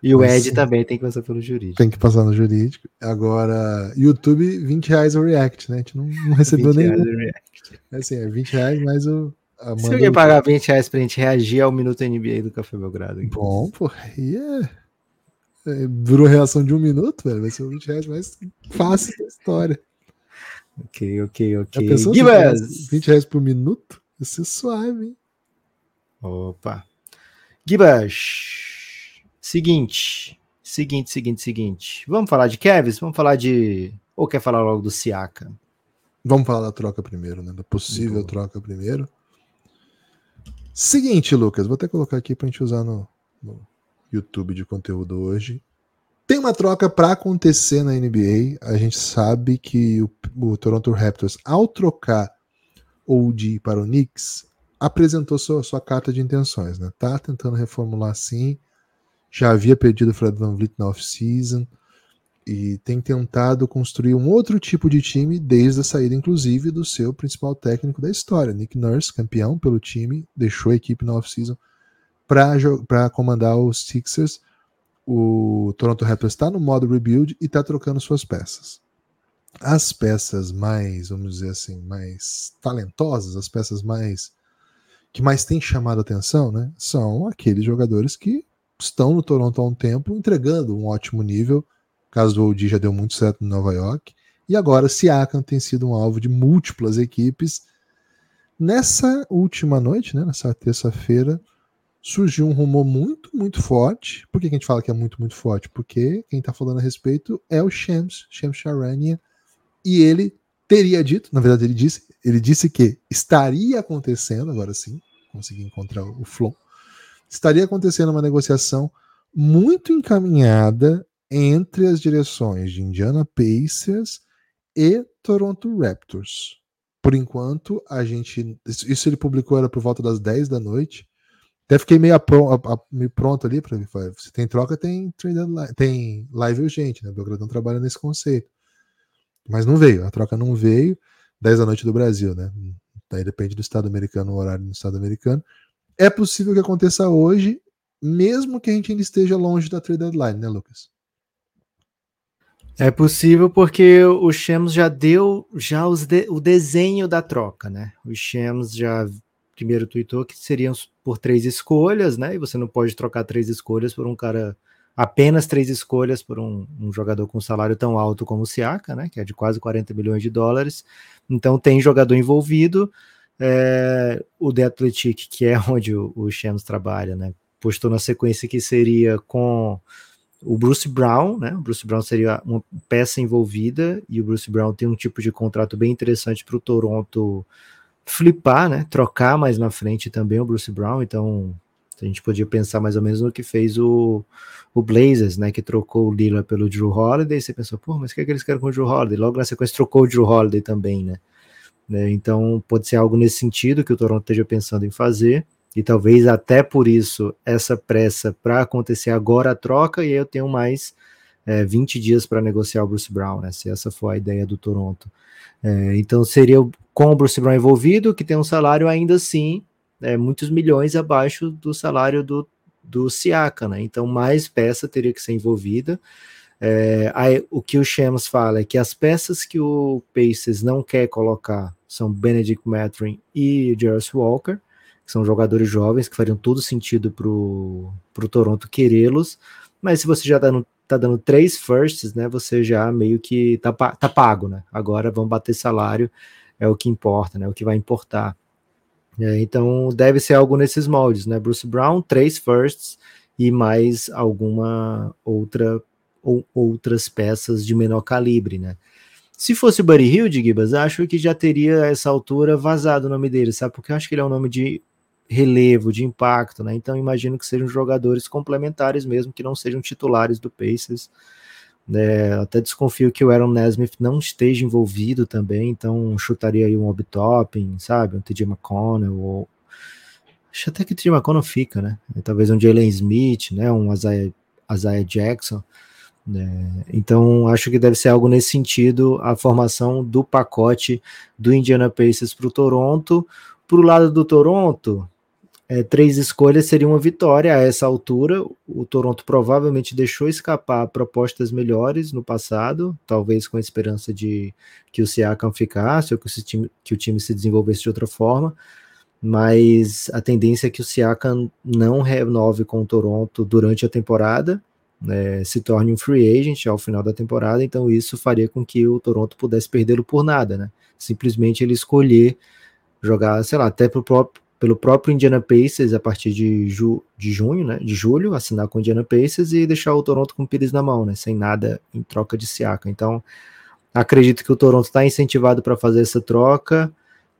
E o
mas-
Ed também tem que passar pelo jurídico.
Tem que passar no jurídico. Agora, YouTube, 20 reais o React, né? A gente não, não recebeu
20
nenhum.
reais o react.
É assim, é 20 reais mais o. A
Se
Amanda-
alguém pagar 20 reais pra gente reagir ao Minuto NBA do Café Belgrado.
Bom, pô, aí é. é, Durou reação de um minuto, velho. Vai ser o 20 reais mais fácil da história.
Ok, ok, ok.
se
Gibas!
tivesse 20 reais por minuto? Ia ser suave, hein?
Opa. Gibas! Seguinte. Seguinte, seguinte, seguinte. Vamos falar de Kevs? Vamos falar de. Ou quer falar logo do Siaka?
Vamos falar da troca primeiro, né? Da possível
Boa.
troca primeiro. Seguinte, Lucas, vou até colocar aqui pra gente usar no, no YouTube de conteúdo hoje. Tem uma troca para acontecer na NBA. A gente sabe que o, o Toronto Raptors, ao trocar OG para o Knicks, apresentou sua, sua carta de intenções, né? Tá tentando reformular sim. Já havia perdido o Fred Van Vliet na off-season e tem tentado construir um outro tipo de time desde a saída, inclusive, do seu principal técnico da história, Nick Nurse, campeão pelo time, deixou a equipe na off-season para comandar os Sixers. O Toronto Raptors está no modo rebuild e está trocando suas peças. As peças mais, vamos dizer assim, mais talentosas, as peças mais que mais têm chamado a atenção, né, são aqueles jogadores que estão no Toronto há um tempo, entregando um ótimo nível. O caso do OG já deu muito certo em Nova York. E agora Siakam tem sido um alvo de múltiplas equipes. Nessa última noite, né, nessa terça-feira, surgiu um rumor muito, muito forte. Por que que a gente fala que é muito, muito forte? Porque quem está falando a respeito é o Shams, Shams Charania, e ele teria dito, na verdade ele disse, ele disse que estaria acontecendo, agora sim, consegui encontrar o flow, estaria acontecendo uma negociação muito encaminhada entre as direções de Indiana Pacers e Toronto Raptors. Por enquanto, a gente. Isso ele publicou era por volta das 10 da noite. Até fiquei meio, apro- a- a- meio pronto ali para Se tem troca, tem tem live urgente, né? O Belgradão trabalha nesse conceito. Mas não veio, a troca não veio. 10 da noite do Brasil, né? Daí depende do Estado americano, o horário do Estado americano. É possível que aconteça hoje, mesmo que a gente ainda esteja longe da trade deadline, né, Lucas?
É possível porque o Shams já deu já de- o desenho da troca, né? O Shams já, primeiro tweetou que seriam por três escolhas, né? E você não pode trocar três escolhas por um cara apenas três escolhas por um, um, jogador com salário tão alto como o Siaka, né, que é de quase 40 milhões de dólares. Então tem jogador envolvido. É, o The Athletic, que é onde o, o Shams trabalha, né, postou na sequência que seria com o Bruce Brown, né? O Bruce Brown seria uma peça envolvida e o Bruce Brown tem um tipo de contrato bem interessante para o Toronto flipar, né? Trocar mais na frente também o Bruce Brown. Então a gente podia pensar mais ou menos no que fez o, o Blazers, né? Que trocou o Lila pelo Drew Holiday. Você pensou, pô, mas o que, é que eles querem com o Drew Holiday? Logo na sequência trocou o Drew Holiday também, né? né? Então pode ser algo nesse sentido que o Toronto esteja pensando em fazer. E talvez até por isso essa pressa para acontecer agora a troca, e eu tenho mais é, 20 dias para negociar o Bruce Brown, né? Se essa for a ideia do Toronto. É, então seria com o Bruce Brown envolvido, que tem um salário ainda assim é, muitos milhões abaixo do salário do, do Siaka, né? Então, mais peça teria que ser envolvida. É, aí, o que o Shams fala é que as peças que o Pacers não quer colocar são Benedict Mathurin e Jarvis Walker, que são jogadores jovens que fariam todo sentido para o Toronto querê-los, mas se você já está tá dando três firsts, né, você já meio que tá, tá pago, né? Agora vamos bater salário, é o que importa, né? O que vai importar. É, então deve ser algo nesses moldes, né? Bruce Brown, três firsts e mais alguma outra ou outras peças de menor calibre, né? Se fosse o Buddy Hill de Gibas, acho que já teria essa altura vazado o nome dele, sabe? Porque eu acho que ele é um nome de relevo, de impacto, né? Então imagino que sejam jogadores complementares mesmo, que não sejam titulares do Pacers. É, até desconfio que o Aaron Nesmith não esteja envolvido também, então chutaria aí um Obi-Topping, sabe? Um TJ McConnell, ou... acho até que o TJ McConnell fica, né? Talvez um Jalen Smith, né? Um Isaiah Jackson. Né? Então acho que deve ser algo nesse sentido a formação do pacote do Indiana Pacers para o Toronto. Para o lado do Toronto, é, três escolhas seria uma vitória a essa altura. O Toronto provavelmente deixou escapar propostas melhores no passado, talvez com a esperança de que o Siakam ficasse ou que o time, que o time se desenvolvesse de outra forma. Mas a tendência é que o Siakam não renove com o Toronto durante a temporada, né, se torne um free agent ao final da temporada. Então isso faria com que o Toronto pudesse perdê-lo por nada, né? Simplesmente ele escolher jogar, sei lá, até para o próprio pelo próprio Indiana Pacers a partir de, ju, de junho, né, de julho, assinar com o Indiana Pacers e deixar o Toronto com o Pires na mão, né, sem nada em troca de Siaka. Então, acredito que o Toronto está incentivado para fazer essa troca.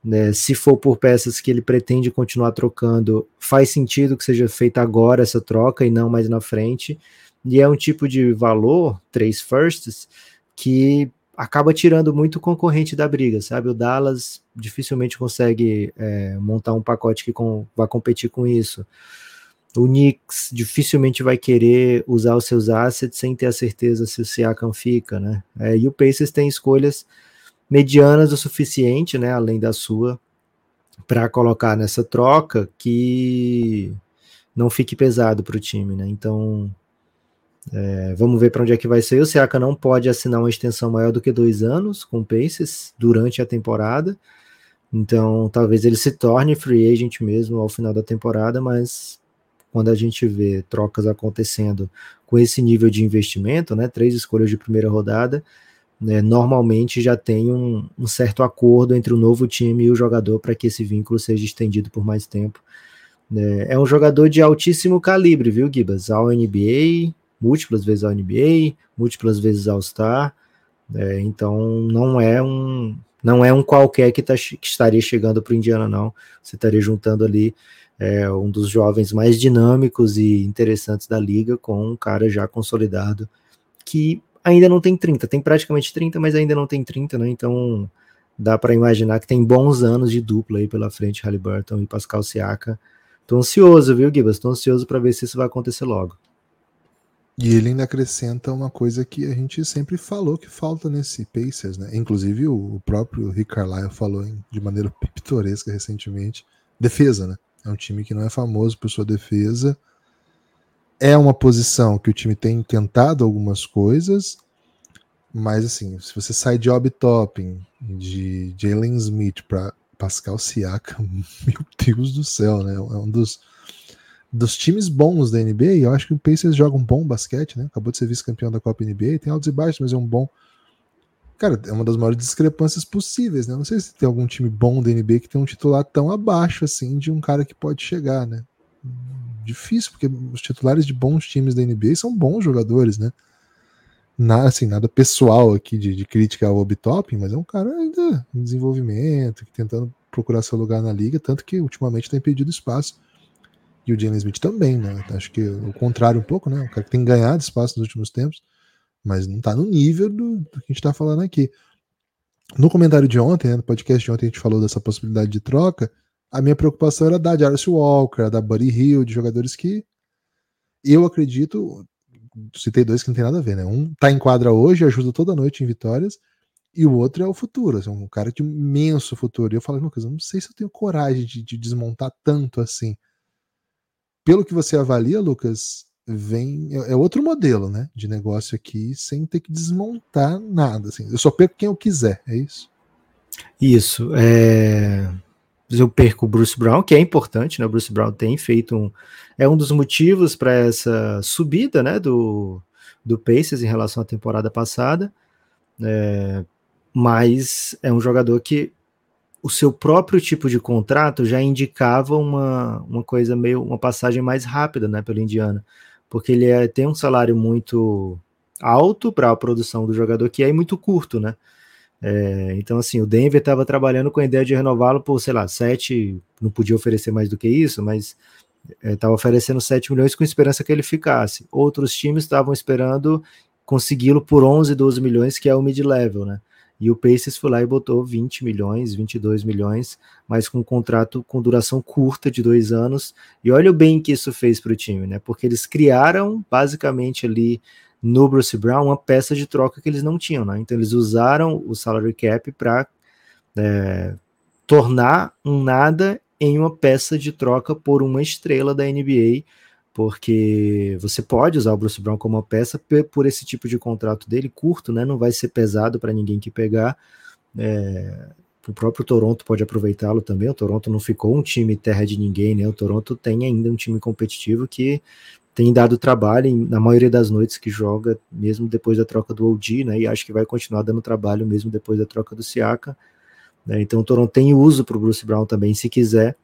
Né, se for por peças que ele pretende continuar trocando, faz sentido que seja feita agora essa troca e não mais na frente. E é um tipo de valor, três firsts, que acaba tirando muito concorrente da briga, sabe? O Dallas dificilmente consegue é, montar um pacote que com, vai competir com isso. O Knicks dificilmente vai querer usar os seus assets sem ter a certeza se o Siakam fica, né? É, e o Pacers tem escolhas medianas o suficiente, né? Além da sua, para colocar nessa troca que não fique pesado para o time, né? Então é, vamos ver para onde é que vai ser. O Siaka não pode assinar uma extensão maior do que dois anos com o Pacers durante a temporada. Então, talvez ele se torne free agent mesmo ao final da temporada, mas quando a gente vê trocas acontecendo com esse nível de investimento, né, três escolhas de primeira rodada, né, normalmente já tem um, um, certo acordo entre o novo time e o jogador para que esse vínculo seja estendido por mais tempo. É, é um jogador de altíssimo calibre, viu, Gibas? Ao NBA, múltiplas vezes ao NBA, múltiplas vezes ao Star. É, então não é um não é um qualquer que, tá, que estaria chegando para o Indiana, não. Você estaria juntando ali é, um dos jovens mais dinâmicos e interessantes da liga com um cara já consolidado que ainda não tem 30, tem praticamente 30, mas ainda não tem 30, né? Então dá para imaginar que tem bons anos de dupla aí pela frente, Halliburton e Pascal Siaka. Tô ansioso, viu, Gibas? Tô ansioso para ver se isso vai acontecer logo.
E ele ainda acrescenta uma coisa que a gente sempre falou que falta nesse Pacers, né? Inclusive o próprio Rick Carlisle falou de maneira pitoresca recentemente. Defesa, né? É um time que não é famoso por sua defesa. É uma posição que o time tem tentado algumas coisas, mas assim, se você sai de Obi Topping, de Jalen Smith para Pascal Siakam, meu Deus do céu, né? É um dos, dos times bons da NBA. Eu acho que o Pacers joga um bom basquete, né? Acabou de ser vice-campeão da Copa NBA, tem altos e baixos, mas é um bom. Cara, é uma das maiores discrepâncias possíveis, né? Não sei se tem algum time bom da NBA que tem um titular tão abaixo assim de um cara que pode chegar, né? Difícil, porque os titulares de bons times da NBA são bons jogadores, né? Nada, assim, nada pessoal aqui de, de crítica ao Obitopping, mas é um cara ainda em desenvolvimento, tentando procurar seu lugar na liga, tanto que ultimamente tem pedido espaço. E o Jalen Smith também, né? Acho que o contrário um pouco, né? O cara que tem ganhado espaço nos últimos tempos, mas não tá no nível do, do que a gente tá falando aqui. No comentário de ontem, né, no podcast de ontem, a gente falou dessa possibilidade de troca. A minha preocupação era da Jarvis Walker, da Buddy Hill, de jogadores que eu acredito citei dois que não tem nada a ver, né? Um tá em quadra hoje, ajuda toda noite em vitórias, e o outro é o futuro, assim, um cara de imenso futuro. E eu falo, Lucas, eu não sei se eu tenho coragem de, de desmontar tanto assim. Pelo que você avalia, Lucas, vem é, é outro modelo, né, de negócio aqui, sem ter que desmontar nada. Assim. Eu só perco quem eu quiser, é isso.
Isso. É eu perco o Bruce Brown, que é importante, né? O Bruce Brown tem feito um. É um dos motivos para essa subida, né? Do, do Pacers em relação à temporada passada. É, mas é um jogador que o seu próprio tipo de contrato já indicava uma, uma coisa meio. uma passagem mais rápida, né? Pelo Indiana. Porque ele é, tem um salário muito alto para a produção do jogador que é muito curto, né? É, então, assim, o Denver estava trabalhando com a ideia de renová-lo por, sei lá, 7, não podia oferecer mais do que isso, mas estava é, oferecendo 7 milhões com esperança que ele ficasse. Outros times estavam esperando consegui-lo por 11, 12 milhões, que é o mid-level, né? E o Pacers foi lá e botou 20 milhões, 22 milhões, mas com um contrato com duração curta de dois anos. E olha o bem que isso fez para o time, né? Porque eles criaram basicamente ali no Bruce Brown uma peça de troca que eles não tinham, né? Então eles usaram o salary cap para é, tornar um nada em uma peça de troca por uma estrela da NBA, porque você pode usar o Bruce Brown como uma peça por esse tipo de contrato dele curto, né? Não vai ser pesado para ninguém que pegar. É, o próprio Toronto pode aproveitá-lo também. O Toronto não ficou um time terra de ninguém, né? O Toronto tem ainda um time competitivo que tem dado trabalho na maioria das noites que joga, mesmo depois da troca do OG, né? E acho que vai continuar dando trabalho mesmo depois da troca do Siaka. Né, então o Toronto tem uso para o Bruce Brown também, se quiser.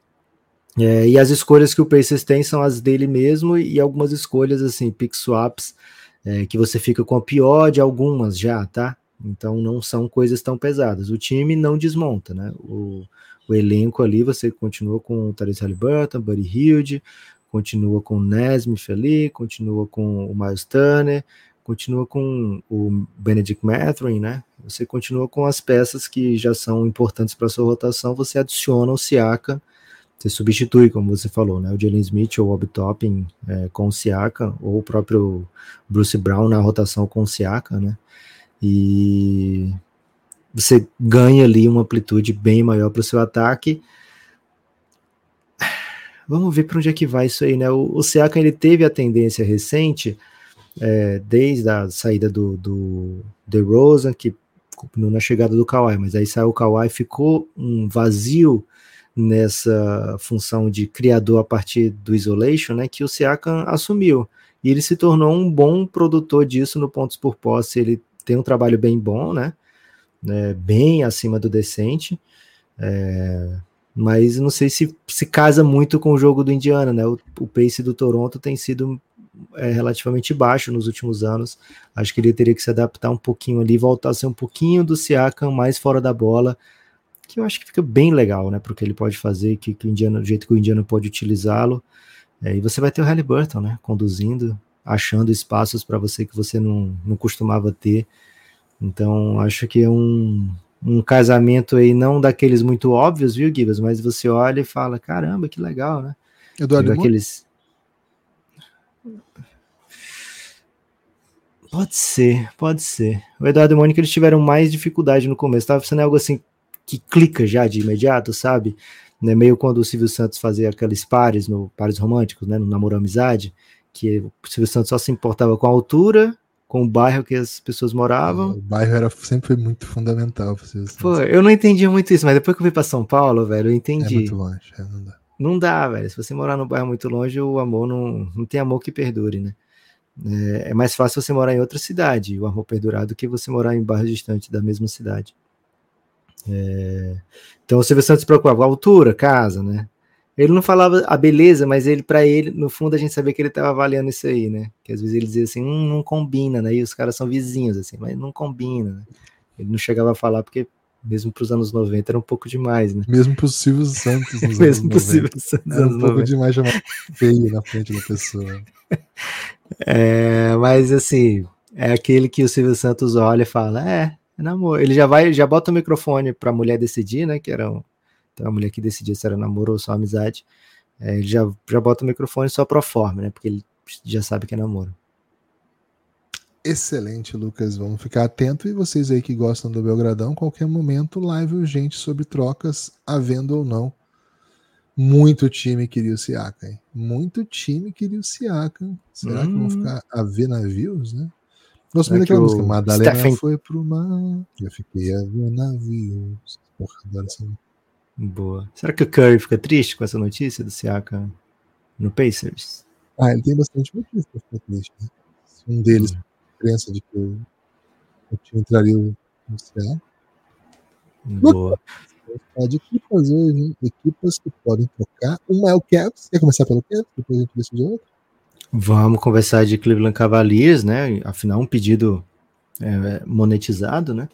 É, e as escolhas que o Pacers tem são as dele mesmo e algumas escolhas assim, pick swaps, é, que você fica com a pior de algumas já, tá? Então não são coisas tão pesadas. O time não desmonta, né? O, o elenco ali você continua com o Therese Halliburton, Buddy Hilde, continua com o Nesmith ali, continua com o Miles Turner, continua com o Benedict Mathurin, né? Você continua com as peças que já são importantes para sua rotação, você adiciona o Siaka, você substitui, como você falou, né? O Jalen Smith ou o Bob Topping é, com o Siaka, ou o próprio Bruce Brown na rotação com o Siaka, né? E você ganha ali uma amplitude bem maior para o seu ataque Vamos ver para onde é que vai isso aí, né? O, o Siakam, ele teve a tendência recente, é, desde a saída do, do DeRozan, que na chegada do Kawhi, mas aí saiu o Kawhi, ficou um vazio nessa função de criador a partir do isolation, né, que o Siakam assumiu. E ele se tornou um bom produtor disso no pontos por posse, ele tem um trabalho bem bom, né, né bem acima do decente, é, mas não sei se se casa muito com o jogo do Indiana, né? O, o pace do Toronto tem sido é, relativamente baixo nos últimos anos. Acho que ele teria que se adaptar um pouquinho ali, voltar a ser um pouquinho do Siakam mais fora da bola, que eu acho que fica bem legal, né? Porque ele pode fazer, que, que o Indiana, do jeito que o Indiana pode utilizá-lo. É, e você vai ter o Halliburton, né? Conduzindo, achando espaços para você que você não, não costumava ter. Então, acho que é um, um casamento aí, não daqueles muito óbvios, viu, Gibas? Mas você olha e fala: caramba, que legal, né?
Eduardo
daqueles... Pode ser, pode ser. O Eduardo e o Mônica eles tiveram mais dificuldade no começo. Estava sendo algo assim que clica já de imediato, sabe? Né, meio quando o Silvio Santos fazia aqueles pares, no pares românticos, né, no namoro amizade, que o Silvio Santos só se importava com a altura com o bairro que as pessoas moravam.
O bairro era, sempre foi muito fundamental pra vocês.
Pô, eu não entendi muito isso, mas depois que eu vim pra São Paulo, velho, eu
é
entendi.
muito longe, é, não dá.
Não dá, velho. Se você morar num bairro muito longe, o amor não, não tem amor que perdure, né? É, é mais fácil você morar em outra cidade, o amor perdurar, do que você morar em bairros distantes da mesma cidade. É, então o Silvio Santos se preocupava com a altura, casa, né? Ele não falava a beleza, mas ele, para ele, no fundo, a gente sabia que ele estava avaliando isso aí, né? Que às vezes ele dizia assim, hum, não combina, né? E os caras são vizinhos, assim, mas não combina. Né? Ele não chegava a falar porque, mesmo para os anos 90, era um pouco demais, né?
Mesmo para o Silvio Santos nos
mesmo
anos 90.
Silvio Santos
Era um pouco
90.
demais chamar feio na frente da pessoa.
É, mas assim, é aquele que o Silvio Santos olha e fala: é, é namoro. Ele já vai, já bota o microfone para a mulher decidir, né? Que era um, então a mulher que decidia se era namoro ou só amizade. É, ele já, já bota o microfone só pro forma, né? Porque ele já sabe que é namoro.
Excelente, Lucas. Vamos ficar atento. E vocês aí que gostam do Belgradão, qualquer momento, live urgente sobre trocas, havendo ou não. Muito time queria o Siaka, hein? Muito time queria o Siaka. Será que vão
Hum.
ficar a ver navios, né? Gosto
Será
muito
que
daquela música. Madalena
Stephen-
foi pro mar. Eu fiquei a ver navios. Porra, adoro essa.
Boa. Será que o Curry fica triste com essa notícia do Siaka no Pacers?
Ah, ele tem bastante motivo pra ficar triste, né? Um deles crença de que o, o time entraria no Siaka.
Boa.
Vamos falar de equipas hoje, hein? Equipas que podem trocar. Uma é o Cavs. Quer começar pelo Cavs? Depois a gente decide outro.
Vamos conversar de Cleveland Cavaliers, né? Afinal, um pedido é, monetizado, né?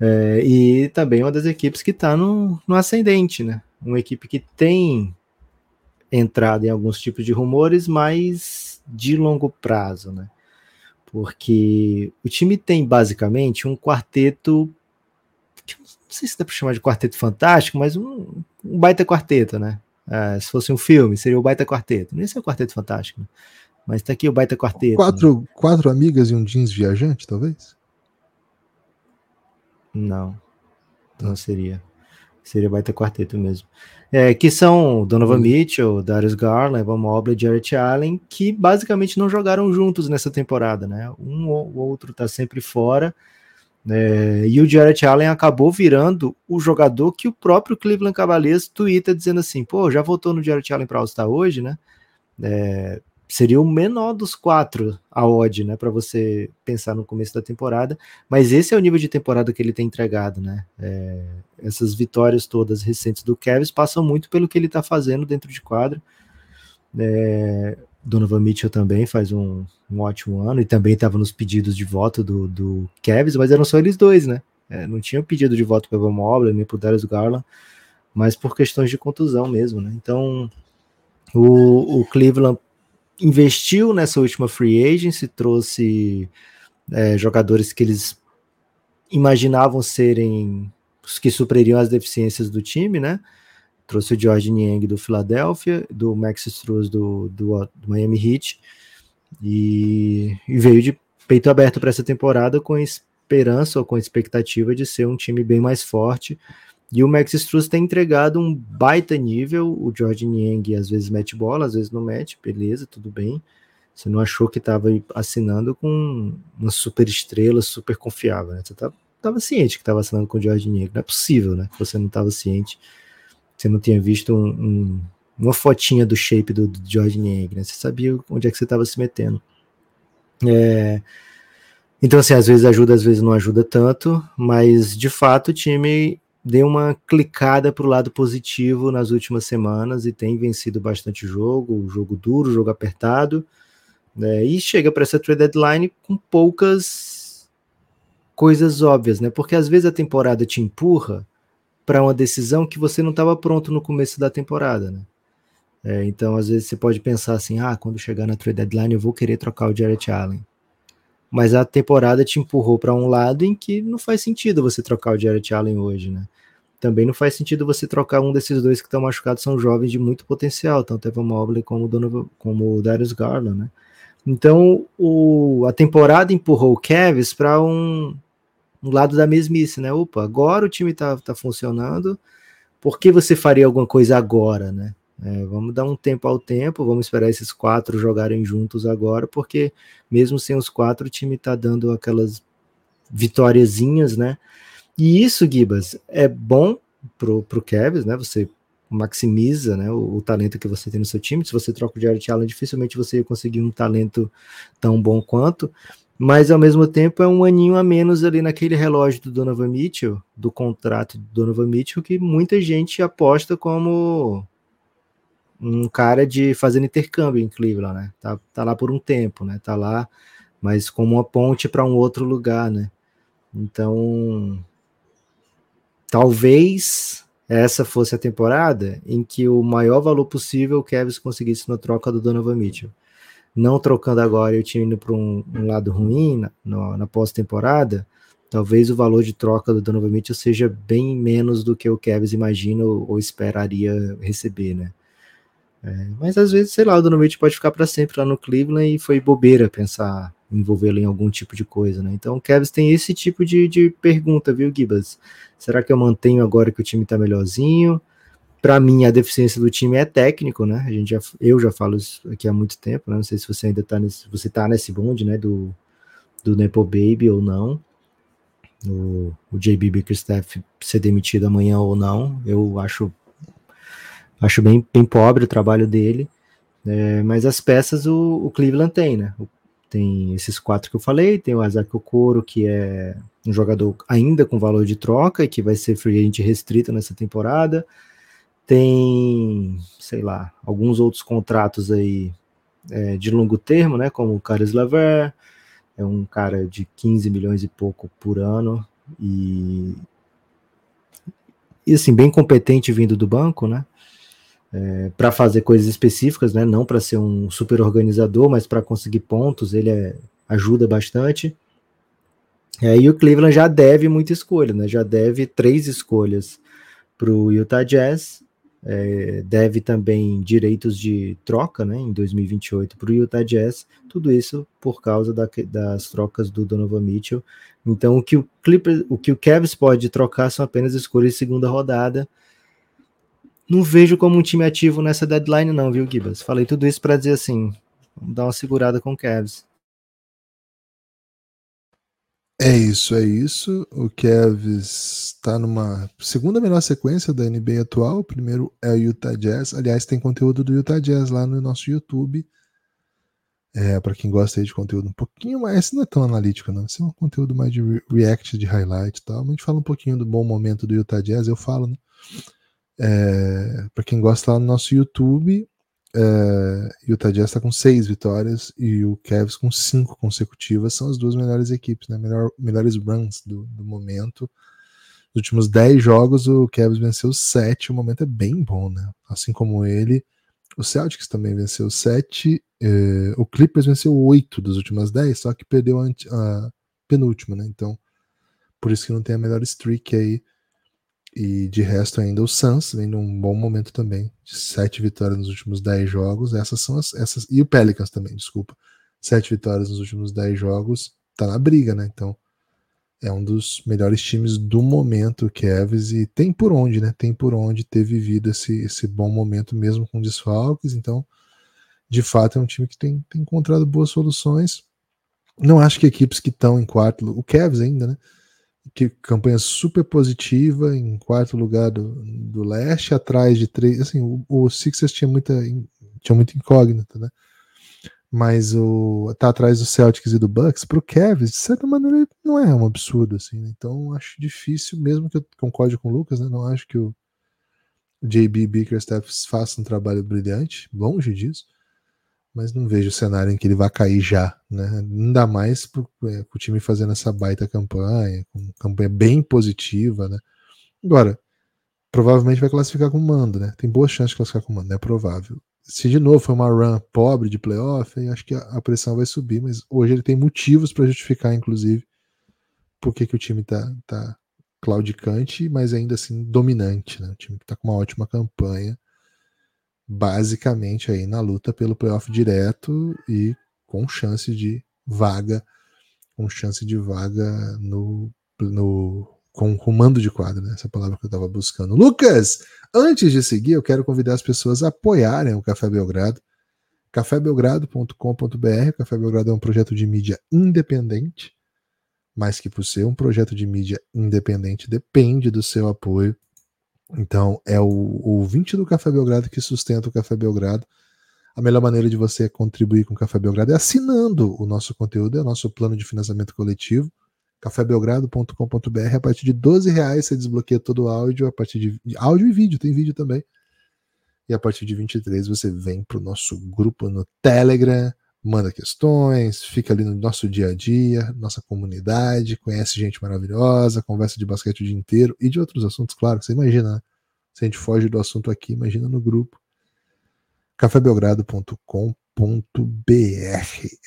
É, e também uma das equipes que está no, no ascendente, né? Uma equipe que tem entrado em alguns tipos de rumores, mas de longo prazo, né? Porque o time tem basicamente um quarteto, não sei se dá para chamar de quarteto fantástico, mas um, um baita quarteto, né? Ah, se fosse um filme, seria o Baita Quarteto. Não ia ser o Quarteto Fantástico, né? mas tá aqui o Baita Quarteto. né?
Quatro, quatro amigas e um jeans viajante, talvez?
Não, não seria. Seria Baita Quarteto mesmo. É, que são Donovan
Hum.
Mitchell, Darius Garland, Evan Mobley, Jarrett Allen, que basicamente não jogaram juntos nessa temporada, né? Um ou outro tá sempre fora. É, e o Jarrett Allen acabou virando o jogador que o próprio Cleveland Cavaliers twitta dizendo assim, pô, já voltou no Jarrett Allen para All-Star hoje, né? É, seria o menor dos quatro a odd, né, para você pensar no começo da temporada, mas esse é o nível de temporada que ele tem entregado, né? É, essas vitórias todas recentes do Cavs passam muito pelo que ele está fazendo dentro de quadra. É, Donovan Mitchell também faz um, um ótimo ano e também estava nos pedidos de voto do, do Cavs, mas eram só eles dois, né? É, não tinha pedido de voto para Evan Mobley nem para Darius Garland, mas por questões de contusão mesmo, né? Então o, o Cleveland investiu nessa última free agency, trouxe é, jogadores que eles imaginavam serem os que supririam as deficiências do time, né? Trouxe o George Niang do Philadelphia, do Max Struz do, do, do Miami Heat e, e veio de peito aberto para essa temporada com esperança ou com expectativa de ser um time bem mais forte. E o Max Struz tem entregado um baita nível. O George Niang às vezes mete bola, às vezes não mete, beleza, tudo bem. Você não achou que estava assinando com uma super estrela, super confiável, né? Você estava tava ciente que estava assinando com o George Niang. Não é possível, né? Que você não estava ciente. Você não tinha visto um, um, uma fotinha do shape do, do George Niang, né? Você sabia onde é que você estava se metendo. É... Então, assim, às vezes ajuda, às vezes não ajuda tanto, mas de fato o time deu uma clicada para o lado positivo nas últimas semanas e tem vencido bastante jogo, jogo duro, jogo apertado, né, e chega para essa trade deadline com poucas coisas óbvias, né? Porque às vezes a temporada te empurra para uma decisão que você não estava pronto no começo da temporada, né? É, então, às vezes você pode pensar assim, ah, quando chegar na trade deadline eu vou querer trocar o Jarrett Allen. Mas a temporada te empurrou para um lado em que não faz sentido você trocar o Jarrett Allen hoje, né? Também não faz sentido você trocar um desses dois que estão machucados, são jovens de muito potencial, tanto Evan Mobley como o, Donovan, como o Darius Garland, né? Então, o, a temporada empurrou o Cavs para um, um, lado da mesmice, né? Opa, agora o time tá, tá funcionando, por que você faria alguma coisa agora, né? É, vamos dar um tempo ao tempo, vamos esperar esses quatro jogarem juntos agora, porque mesmo sem os quatro, o time tá dando aquelas vitóriazinhas, né? E isso, Gibas, é bom pro, pro Cavs, né? Você maximiza né, o, o, talento que você tem no seu time. Se você troca o Jared Allen, dificilmente você ia conseguir um talento tão bom quanto. Mas ao mesmo tempo é um aninho a menos ali naquele relógio do Donovan Mitchell, do contrato do Donovan Mitchell, que muita gente aposta como um cara de fazendo intercâmbio em Cleveland, né? Tá, tá lá por um tempo, né? Tá lá, mas como uma ponte para um outro lugar, né? Então, talvez essa fosse a temporada em que o maior valor possível o Kevs conseguisse na troca do Donovan Mitchell. Não trocando agora e o time indo para um, um, lado ruim na, na pós-temporada, talvez o valor de troca do Donovan Mitchell seja bem menos do que o Kevs imagina ou, ou esperaria receber, né? É, mas às vezes, sei lá, o Donovan Mitchell pode ficar para sempre lá no Cleveland e foi bobeira pensar envolvê-lo em algum tipo de coisa, né? Então o Kevs tem esse tipo de, de pergunta, viu, Gibas? Será que eu mantenho agora que o time tá melhorzinho? Para mim, a deficiência do time é técnico, né? A gente já, eu já falo isso aqui há muito tempo, né? Não sei se você ainda tá nesse, você tá nesse bonde, né? Do, do Nepo Baby ou não. O, o JB Bickerstaff ser demitido amanhã ou não. Eu acho acho bem, bem pobre o trabalho dele. É, mas as peças o, o Cleveland tem, né? O tem esses quatro que eu falei, tem o Azaki Okoro, que é um jogador ainda com valor de troca e que vai ser free agent restrito nessa temporada. Tem, sei lá, alguns outros contratos aí é, de longo termo, né? Como o Caris Laver, é um cara de 15 milhões e pouco por ano e, e assim, bem competente vindo do banco, né? é, para fazer coisas específicas, né? Não para ser um super organizador, mas para conseguir pontos, ele é, ajuda bastante. E aí o Cleveland já deve muita escolha, né? Já deve três escolhas para o Utah Jazz, é, deve também direitos de troca, né? Em 2028 para o Utah Jazz. Tudo isso por causa da, das trocas do Donovan Mitchell. Então o que o Clippers, o que o Cavs pode trocar são apenas escolhas de segunda rodada não vejo como um time ativo nessa deadline, não, viu, Gibas? Falei tudo isso para dizer assim: vamos dar uma segurada com o Cavs.
É isso, é isso. O Cavs está numa segunda melhor sequência da NBA atual. O primeiro é o Utah Jazz. Aliás, tem conteúdo do Utah Jazz lá no nosso YouTube. É, para quem gosta de conteúdo um pouquinho mais, esse não é tão analítico, não. Esse é um conteúdo mais de react, de highlight e tal. A gente fala um pouquinho do bom momento do Utah Jazz, eu falo, né? É, para quem gosta lá no nosso YouTube, é, Utah Jazz está com seis vitórias e o Cavs com cinco consecutivas. São as duas melhores equipes, né? Melhor, melhores runs do, do momento. Nos últimos dez jogos, o Cavs venceu sete. O momento é bem bom, né? Assim como ele. O Celtics também venceu sete. É, o Clippers venceu oito das últimas dez, só que perdeu a, a penúltima, né? Então, por isso que não tem a melhor streak aí e de resto, ainda o Suns vem num bom momento também, de sete vitórias nos últimos dez jogos. Essas são as. Essas, e o Pelicans também, desculpa. Sete vitórias nos últimos dez jogos. Tá na briga, né? Então é um dos melhores times do momento, o Cavs, e tem por onde, né? Tem por onde ter vivido esse, esse bom momento mesmo com desfalques. Então, de fato, é um time que tem, tem encontrado boas soluções. Não acho que equipes que estão em quarto, o Cavs ainda, né? Que campanha super positiva em quarto lugar do, do leste, atrás de três. Assim, o, o Sixers tinha muita, tinha muita incógnita, né? Mas o tá atrás do Celtics e do Bucks, pro Cavs, de certa maneira, não é um absurdo, assim. Né? Então, acho difícil, mesmo que eu concorde com o Lucas, né? Não acho que o JB Bickerstaff faça um trabalho brilhante, longe disso mas não vejo o cenário em que ele vai cair já, né? Ainda mais pro, é, com o time fazendo essa baita campanha, com campanha bem positiva, né? Agora, provavelmente vai classificar com mando, né? Tem boa chance de classificar com mando, é provável. Se de novo for uma run pobre de playoff, aí acho que a, a pressão vai subir, mas hoje ele tem motivos para justificar, inclusive, por que, que o time tá, tá claudicante, mas ainda assim dominante, né? O time que tá com uma ótima campanha basicamente aí na luta pelo playoff direto e com chance de vaga, com chance de vaga no, no com comando de quadro, né? Essa palavra que eu estava buscando. Lucas, antes de seguir, eu quero convidar as pessoas a apoiarem o Café Belgrado. cafébelgrado.com.br. Café Belgrado é um projeto de mídia independente, mas que por ser um projeto de mídia independente depende do seu apoio. Então, é o, o ouvinte do Café Belgrado que sustenta o Café Belgrado. A melhor maneira de você contribuir com o Café Belgrado é assinando o nosso conteúdo, é o nosso plano de financiamento coletivo cafébelgrado.com.br. A partir de 12 reais você desbloqueia todo o áudio, a partir de áudio e vídeo, tem vídeo também. E a partir de 23 você vem para o nosso grupo no Telegram, manda questões, fica ali no nosso dia a dia, nossa comunidade, conhece gente maravilhosa, conversa de basquete o dia inteiro e de outros assuntos, claro, você imagina, né? Se a gente foge do assunto aqui, imagina no grupo. cafébelgrado.com.br.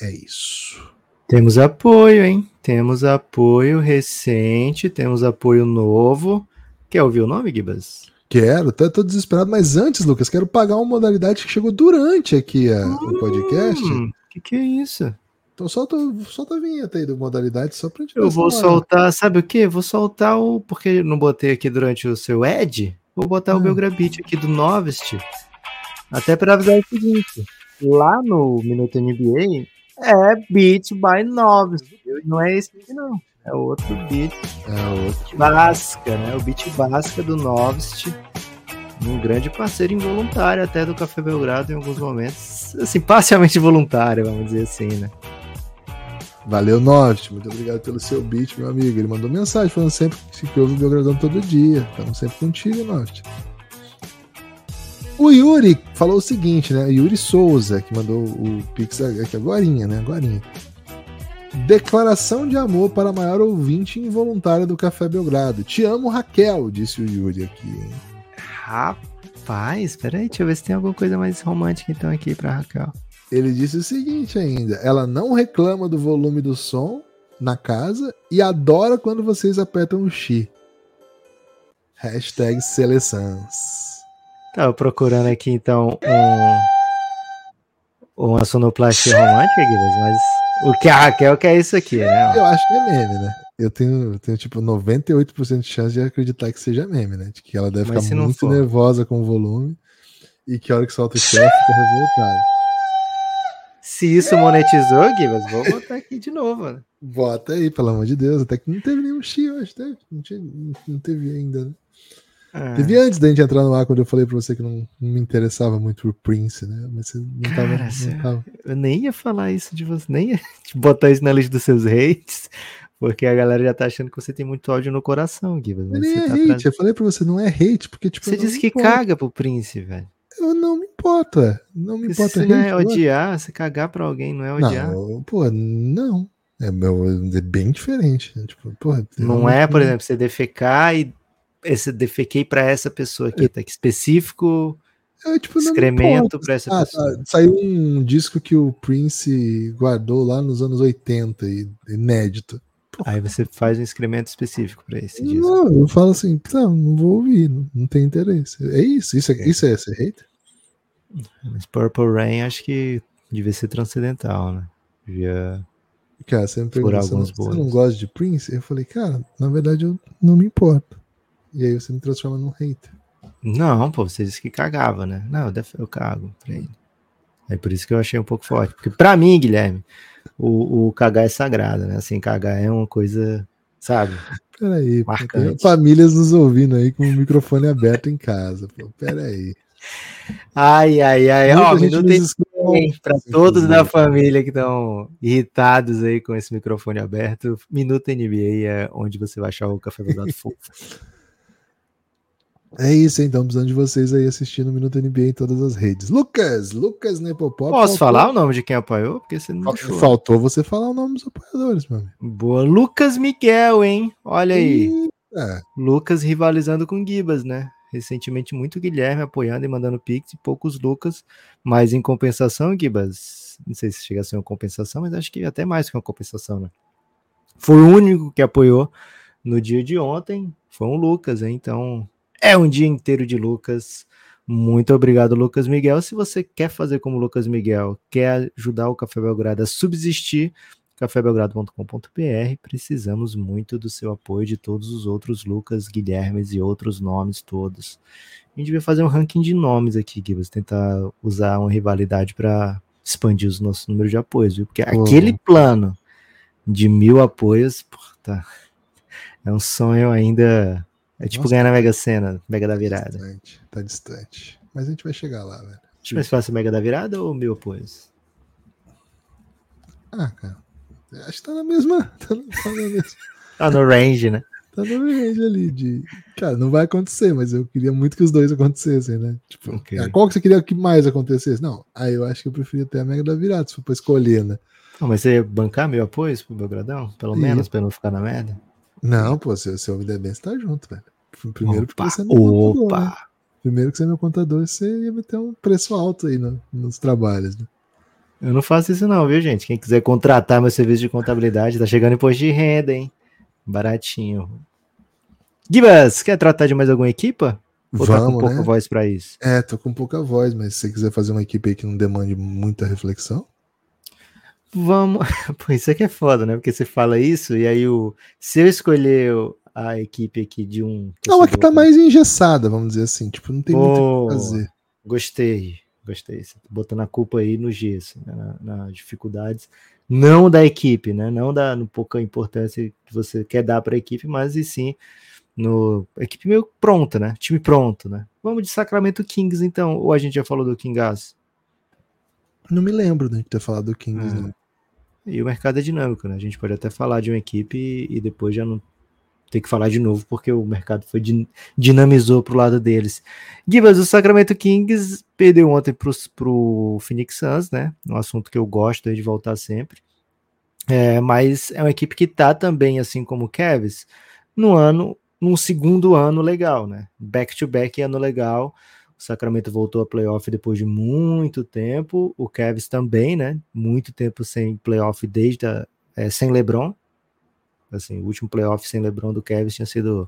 É isso.
Temos apoio, hein? Temos apoio recente, temos apoio novo. Quer ouvir o nome, Gibas?
Quero, tô, tô desesperado, mas antes, Lucas, quero pagar uma modalidade que chegou durante aqui a, hum, o podcast.
Que, que é isso?
Então solta, solta a vinheta aí do modalidade só pra gente
Eu vou soltar, sabe o que? Vou soltar o. Porque não botei aqui durante o seu Ed. Vou botar hum. o meu grabite aqui do Novest. Até para avisar o seguinte: lá no Minuto NBA, é Beat by Noves. Não é esse aqui, não. É outro beat. É outro. Basca, né? O beat Basca do Novest. Um grande parceiro involuntário até do Café Belgrado em alguns momentos. Assim, parcialmente voluntário, vamos dizer assim, né?
Valeu, Novest. Muito obrigado pelo seu beat, meu amigo. Ele mandou mensagem falando sempre que ouve o Belgradão todo dia. Estamos sempre contigo, Novest. O Yuri falou o seguinte, né? Yuri Souza, que mandou o Pix aqui agora, né? Agorinha. Declaração de amor para a maior ouvinte involuntária do Café Belgrado. Te amo, Raquel, disse o Yuri aqui. Hein?
Rapaz, peraí, deixa eu ver se tem alguma coisa mais romântica então aqui para Raquel.
Ele disse o seguinte ainda: ela não reclama do volume do som na casa e adora quando vocês apertam o X. Hashtag seleções.
Tava procurando aqui então um uma sonoplastia romântica, Guilherme, mas o que a Raquel quer é isso aqui, né?
Eu acho que é meme, né? Eu tenho, tenho tipo 98% de chance de acreditar que seja meme, né? De que ela deve mas ficar muito nervosa com o volume e que a hora que solta o chefe fica revoltada.
Se isso monetizou, Guilherme, vou botar aqui de novo. Né?
Bota aí, pelo amor de Deus. Até que não teve nenhum X hoje, teve? Não, tinha, não teve ainda, né? É. Teve antes da gente entrar no ar, quando eu falei pra você que não, não me interessava muito por Prince, né? Mas você não, Cara, tava, não tava.
Eu nem ia falar isso de você, nem ia botar isso na lista dos seus hates, porque a galera já tá achando que você tem muito ódio no coração.
Mas nem é
tá
hate, pra... eu falei pra você, não é hate, porque tipo.
Você disse que importa. caga pro Prince, velho.
Eu não me importo, é. Não me importa.
Você não é odiar, você cagar pra alguém, não é odiar.
Não, pô, não. É, meu, é bem diferente. Né? Tipo, porra,
não é, por exemplo, você defecar e esse defequei para essa pessoa aqui, tá aqui específico é, tipo, excremento para essa ah, pessoa. Tá.
Saiu um disco que o Prince guardou lá nos anos 80 e inédito.
Aí você faz um excremento específico para esse disco.
Não, eu falo assim, não, não vou ouvir, não, não tem interesse. É isso, isso é, isso é ser hater?
Mas Purple Rain acho que devia ser transcendental, né? Devia
Cara, você me perguntou, você, não, você não gosta de Prince? Eu falei, cara, na verdade eu não me importo. E aí você me transforma num hater.
Não, pô, você disse que cagava, né? Não, eu, eu cago pra ele. É por isso que eu achei um pouco forte. Porque pra mim, Guilherme, o, o cagar é sagrado, né? Assim, cagar é uma coisa, sabe?
Peraí, tem famílias nos ouvindo aí com o microfone aberto em casa. Pô, peraí.
Ai, ai, ai. Ó, minuto para todos da família que estão irritados aí com esse microfone aberto. Minuto NBA é onde você vai achar o café verdade fofo.
É isso, então, precisando de vocês aí assistindo o Minuto NBA em todas as redes. Lucas, Lucas Nepopop.
Posso faltou... falar o nome de quem apoiou? Porque você não
deixou. Faltou você falar o nome dos apoiadores, mano.
Boa, Lucas Miguel, hein? Olha aí. É. Lucas rivalizando com Gibas, né? Recentemente, muito Guilherme apoiando e mandando pix, e poucos Lucas, mas em compensação, Gibas, não sei se chega a ser uma compensação, mas acho que até mais que uma compensação, né? Foi o único que apoiou no dia de ontem, foi um Lucas, hein? Então, é um dia inteiro de Lucas. Muito obrigado, Lucas Miguel. Se você quer fazer como Lucas Miguel, quer ajudar o Café Belgrado a subsistir, cafébelgrado.com.br. Precisamos muito do seu apoio de todos os outros Lucas, Guilhermes e outros nomes todos. A gente devia fazer um ranking de nomes aqui, Gibbs, tentar usar uma rivalidade para expandir os nossos números de apoios, viu? Porque aquele plano de mil apoios, pô, tá, é um sonho ainda. É tipo
Nossa.
ganhar na Mega Sena, Mega da
Tá
Virada.
distante, tá distante. Mas a gente vai chegar lá, velho.
Acho mais fácil Mega da Virada ou mil apoios?
Ah, cara. Acho que tá na mesma. Tá na, tá na mesma.
Ah, no range, né?
Tá no range ali de. Cara, não vai acontecer, mas eu queria muito que os dois acontecessem, né? Tipo,
Ok.
ah, qual que você queria que mais acontecesse? Não, aí eu acho que eu preferia ter a Mega da Virada, se for pra escolher, né?
Não, mas você ia bancar mil apoios pro Belgradão? Pelo menos, pra não ficar na merda?
Não, pô, se, se eu me der bem, você tá junto, velho. Primeiro porque
opa,
você é meu contador, né?
opa.
Primeiro que você é meu contador, você ia meter um preço alto aí no- nos trabalhos, né?
Eu não faço isso não, viu, gente? Quem quiser contratar meu serviço de contabilidade, tá chegando imposto de renda, hein? Baratinho. Gibas, quer tratar de mais alguma equipa? Ou tá com
Vamos,
pouca
né?
voz pra isso?
É, tô com pouca voz, mas se você quiser fazer uma equipe aí que não demande muita reflexão,
Vamos. Pô, isso aqui é foda, né? Porque você fala isso e aí o. Se eu escolher a equipe aqui de um.
não, a que tá mais engessada, vamos dizer assim. Tipo, não tem muito o que fazer.
Gostei, gostei. Você tá botando a culpa aí no gesso, né, na- nas dificuldades. Não da equipe, né? Não da no pouca importância que você quer dar para a equipe, mas e sim no equipe meio pronta, né? Time pronto, né? Vamos de Sacramento Kings então, ou a gente já falou do Kingas?
Não me lembro de ter falado do Kings,
Ah.
não.
E o mercado é dinâmico, né? A gente pode até falar de uma equipe e, depois já não ter que falar de novo, porque o mercado foi din- dinamizou pro lado deles. Gibas, o Sacramento Kings perdeu ontem pros, pro Phoenix Suns, né? Um assunto que eu gosto de voltar sempre. É, mas é uma equipe que tá também, assim como o Cavs, no ano, num segundo ano legal, né? Back to back ano legal. O Sacramento voltou a playoff depois de muito tempo. O Cavs também, né? Muito tempo sem playoff desde a, é, sem LeBron. Assim, o último playoff sem LeBron do Cavs tinha sido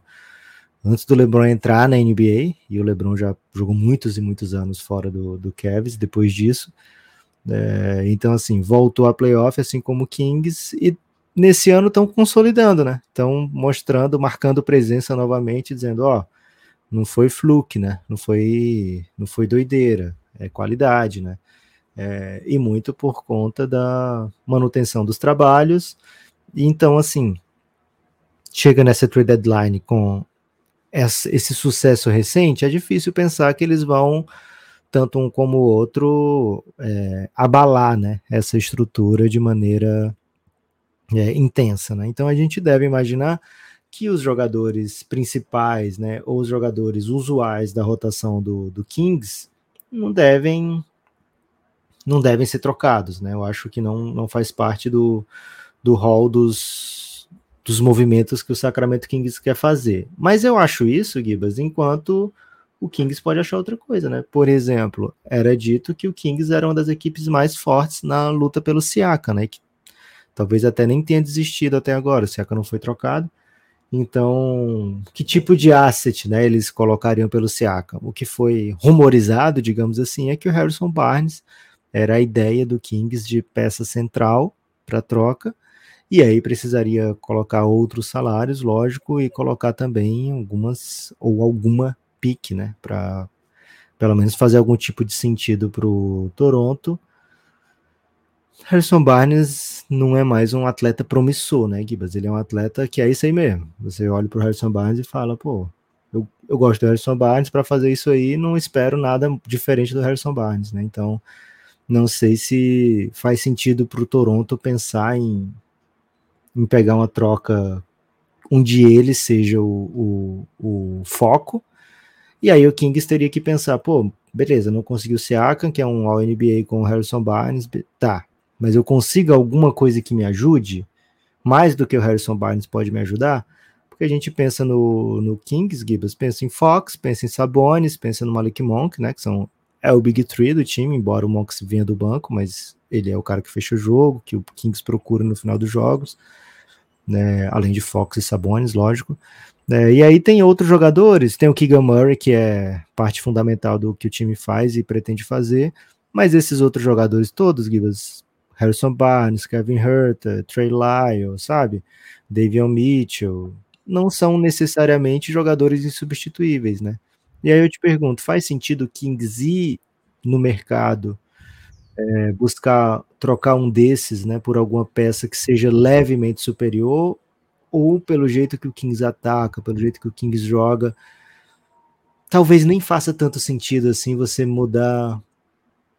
antes do LeBron entrar na NBA. E o LeBron já jogou muitos e muitos anos fora do, do Cavs depois disso. É, então, assim, voltou a playoff, assim como o Kings. E nesse ano estão consolidando, né? Estão mostrando, marcando presença novamente, dizendo, ó, não foi fluke, né? Não foi, não foi doideira, é qualidade, né? É, e muito por conta da manutenção dos trabalhos. E então, assim, chega nessa trade deadline com esse sucesso recente, é difícil pensar que eles vão, tanto um como o outro, é, abalar né, essa estrutura de maneira é, intensa. Né? Então a gente deve imaginar que os jogadores principais, né, ou os jogadores usuais da rotação do, do Kings não devem não devem ser trocados, né? Eu acho que não, não faz parte do, do hall dos, dos movimentos que o Sacramento Kings quer fazer. Mas eu acho isso, Gibas, enquanto o Kings pode achar outra coisa, né? Por exemplo, era dito que o Kings era uma das equipes mais fortes na luta pelo Siaka, né? Que talvez até nem tenha desistido até agora, o Siaka não foi trocado. Então, que tipo de asset né, eles colocariam pelo Siakam? O que foi rumorizado, digamos assim, é que o Harrison Barnes era a ideia do Kings de peça central para troca, e aí precisaria colocar outros salários, lógico, e colocar também algumas ou alguma pique, né, para pelo menos fazer algum tipo de sentido para o Toronto. Harrison Barnes não é mais um atleta promissor, né, Gibas? Ele é um atleta que é isso aí mesmo. Você olha para o Harrison Barnes e fala, pô, eu, eu gosto do Harrison Barnes, para fazer isso aí não espero nada diferente do Harrison Barnes, né? Então, não sei se faz sentido para o Toronto pensar em, em pegar uma troca onde ele seja o, o, o foco. E aí o Kings teria que pensar, pô, beleza, não conseguiu o Siakam, que é um All-NBA com o Harrison Barnes, tá, mas eu consigo alguma coisa que me ajude, mais do que o Harrison Barnes pode me ajudar, porque a gente pensa no, no Kings, Gibbs, pensa em Fox, pensa em Sabonis, pensa no Malik Monk, né, que são, é o Big Three do time, embora o Monk venha do banco, mas ele é o cara que fecha o jogo, que o Kings procura no final dos jogos, né, além de Fox e Sabonis, lógico. É, e aí tem outros jogadores, tem o Keegan Murray, que é parte fundamental do que o time faz e pretende fazer, mas esses outros jogadores todos, Gibas, Harrison Barnes, Kevin Herter, Trey Lyle, sabe? Davion Mitchell, não são necessariamente jogadores insubstituíveis, né? E aí eu te pergunto, faz sentido o Kings ir no mercado é, buscar trocar um desses, né, por alguma peça que seja levemente superior, ou pelo jeito que o Kings ataca, pelo jeito que o Kings joga, talvez nem faça tanto sentido assim você mudar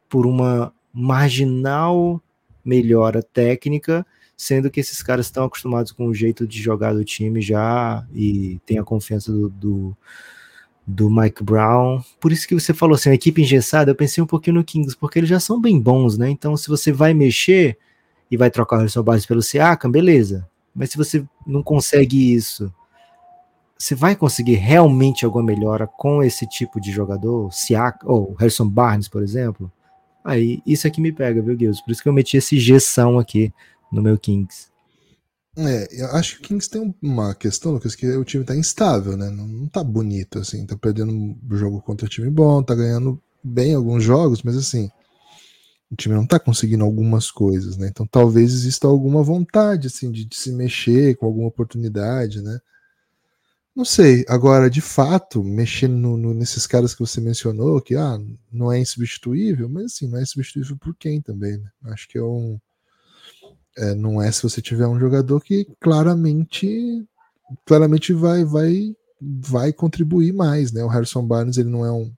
por uma marginal melhora técnica, sendo que esses caras estão acostumados com o jeito de jogar do time já e tem a confiança do, do do Mike Brown. Por isso que você falou assim, equipe engessada, eu pensei um pouquinho no Kings, porque eles já são bem bons, né? Então, se você vai mexer e vai trocar o Harrison Barnes pelo Siakam, beleza. Mas se você não consegue isso, você vai conseguir realmente alguma melhora com esse tipo de jogador, Siakam, ou Harrison Barnes, por exemplo? Aí, isso aqui me pega, viu, Gilson? Por isso que eu meti esse G-são aqui no meu Kings.
É, eu acho que o Kings tem uma questão, Lucas, que o time tá instável, né? Não, não tá bonito, assim. Tá perdendo um jogo contra time bom, tá ganhando bem alguns jogos, mas assim, o time não tá conseguindo algumas coisas, né? Então talvez exista alguma vontade, assim, de, de se mexer com alguma oportunidade, né? Não sei. Agora, de fato, mexendo no, no, nesses caras que você mencionou, que ah, não é insubstituível, mas assim, não é insubstituível por quem também, né? Acho que é um é, não é se você tiver um jogador que claramente claramente vai vai vai contribuir mais, né? O Harrison Barnes ele não é um,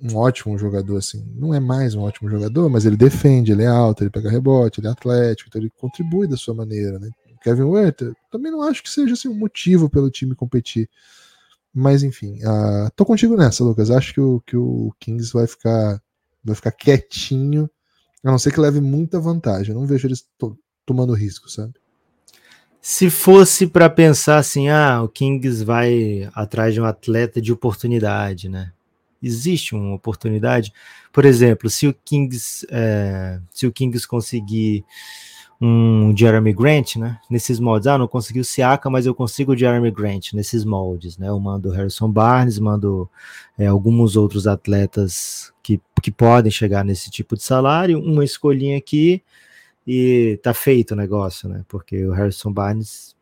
um ótimo jogador assim, não é mais um ótimo jogador, mas ele defende, ele é alto, ele pega rebote, ele é atlético, então ele contribui da sua maneira, né? Kevin Werther, também não acho que seja assim, um motivo pelo time competir. Mas enfim, uh, tô contigo nessa, Lucas. Acho que o, que o Kings vai ficar vai ficar quietinho a não ser que leve muita vantagem. Eu não vejo eles to tomando risco, sabe?
Se fosse para pensar assim, ah, o Kings vai atrás de um atleta de oportunidade, né? Existe uma oportunidade. Por exemplo, se o Kings, é, se o Kings conseguir um Jeremy Grant, né? Nesses moldes, ah, não consegui o Siaka, mas eu consigo o Jeremy Grant nesses moldes, né? Eu mando Harrison Barnes, mando é, alguns outros atletas que, que podem chegar nesse tipo de salário, uma escolhinha aqui e tá feito o negócio, né? Porque o Harrison Barnes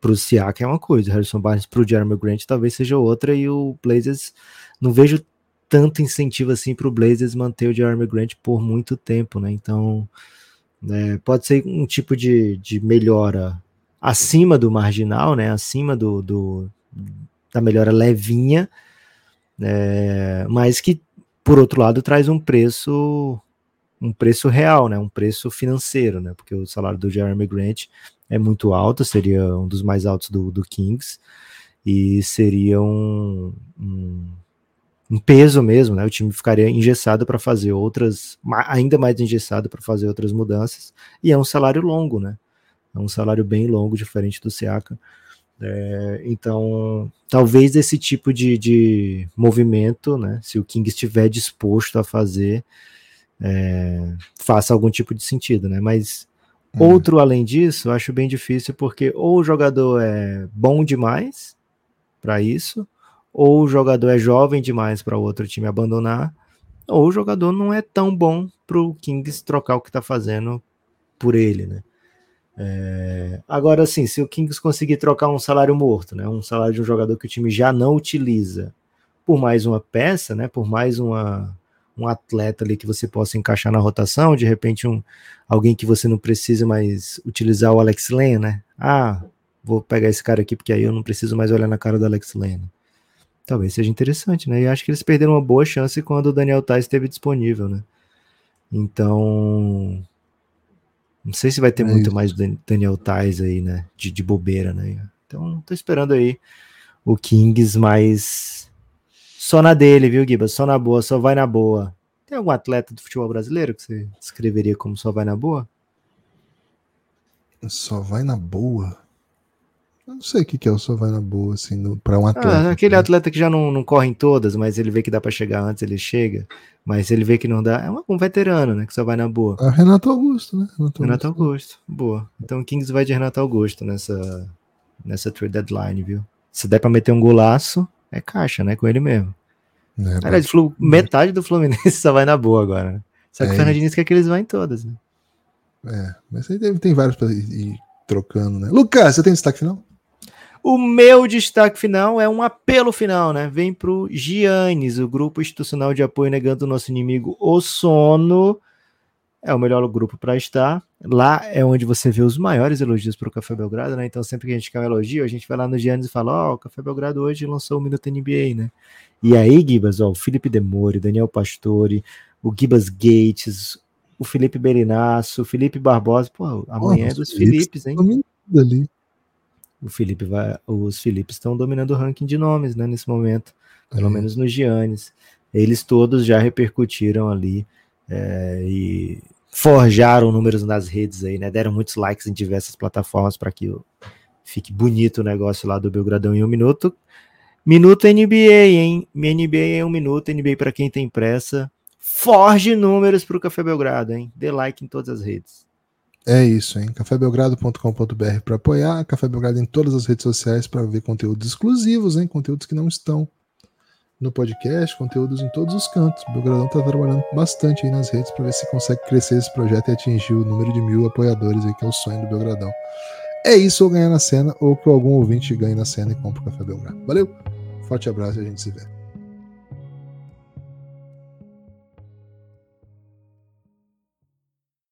pro Siaka é uma coisa, o Harrison Barnes pro Jeremy Grant talvez seja outra e o Blazers não vejo tanto incentivo assim pro Blazers manter o Jeremy Grant por muito tempo, né? Então né? Pode ser um tipo de, de melhora acima do marginal, né? acima do, do da melhora levinha, né? mas que, por outro lado, traz um preço um preço real, né? um preço financeiro, né? porque o salário do Jeremy Grant é muito alto, seria um dos mais altos do, do Kings, e seria um, um um peso mesmo, né? O time ficaria engessado para fazer outras, ainda mais engessado para fazer outras mudanças. E é um salário longo, né? É um salário bem longo, diferente do Seaca. É, então, talvez esse tipo de, de movimento, né? Se o King estiver disposto a fazer, é, faça algum tipo de sentido, né? Mas hum. outro além disso, eu acho bem difícil porque ou o jogador é bom demais para isso, ou o jogador é jovem demais para o outro time abandonar, ou o jogador não é tão bom para o Kings trocar o que está fazendo por ele, né? É... Agora, sim, se o Kings conseguir trocar um salário morto, né, um salário de um jogador que o time já não utiliza, por mais uma peça, né, por mais uma, um atleta ali que você possa encaixar na rotação, de repente um alguém que você não precisa mais utilizar o Alex Len, né? Ah, vou pegar esse cara aqui porque aí eu não preciso mais olhar na cara do Alex Len talvez seja interessante, né? E acho que eles perderam uma boa chance quando o Daniel Tais esteve disponível, né? Então, não sei se vai ter é muito isso. mais Daniel Tais aí, né? De, de bobeira, né? Então, tô esperando aí o Kings, mas só na dele, viu, Giba? Só na boa, só vai na boa. Tem algum atleta do futebol brasileiro que você descreveria como só vai na boa?
Só vai na boa? Não sei o que, que é o só vai na boa, assim, para um atleta. Ah,
aquele né? atleta que já não, não corre em todas, mas ele vê que dá para chegar antes, ele chega. Mas ele vê que não dá. É um veterano, né? Que só vai na boa.
É Renato Augusto, né?
Renato, Renato Augusto. Augusto. Boa. Então o Kings vai de Renato Augusto nessa, nessa trade deadline, viu? Se der para meter um golaço, é caixa, né? Com ele mesmo. É, Aliás, mas... metade do Fluminense só vai na boa agora, né? Só que é o Fernandinho quer que eles vão em todas, né?
É, mas aí tem, tem vários pra ir, ir trocando, né? Lucas, você tem destaque final?
O meu destaque final é um apelo final, né? Vem pro Giannis, o grupo institucional de apoio negando o nosso inimigo o sono. É o melhor grupo para estar. Lá é onde você vê os maiores elogios para o Café Belgrado, né? Então, sempre que a gente quer um elogio, a gente vai lá no Giannis e fala: Ó, oh, o Café Belgrado hoje lançou o Minuto NBA, né? E aí, Gibas, ó, o Felipe Demore, Daniel Pastore, o Gibas Gates, o Felipe Berinaço, o Felipe Barbosa. Pô, amanhã é dos Filipes, hein?
Ali.
O Felipe vai. Os Filipes estão dominando o ranking de nomes, né? Nesse momento. Pelo é. menos no Giannis. Eles todos já repercutiram ali. É, e forjaram números nas redes aí, né? Deram muitos likes em diversas plataformas para que fique bonito o negócio lá do Belgradão em um minuto. Minuto NBA, hein? NBA é um minuto, NBA para quem tem pressa. Forge números para o Café Belgrado, hein? Dê like em todas as redes.
É isso, hein? cafébelgrado.com.br para apoiar, Café Belgrado em todas as redes sociais para ver conteúdos exclusivos, hein? Conteúdos que não estão no podcast, conteúdos em todos os cantos. O Belgradão está trabalhando bastante aí nas redes para ver se consegue crescer esse projeto e atingir o número de mil apoiadores aí, que é o sonho do Belgradão. É isso, ou ganhar na cena, ou que algum ouvinte ganhe na cena e compre o Café Belgrado. Valeu, forte abraço e a gente se vê.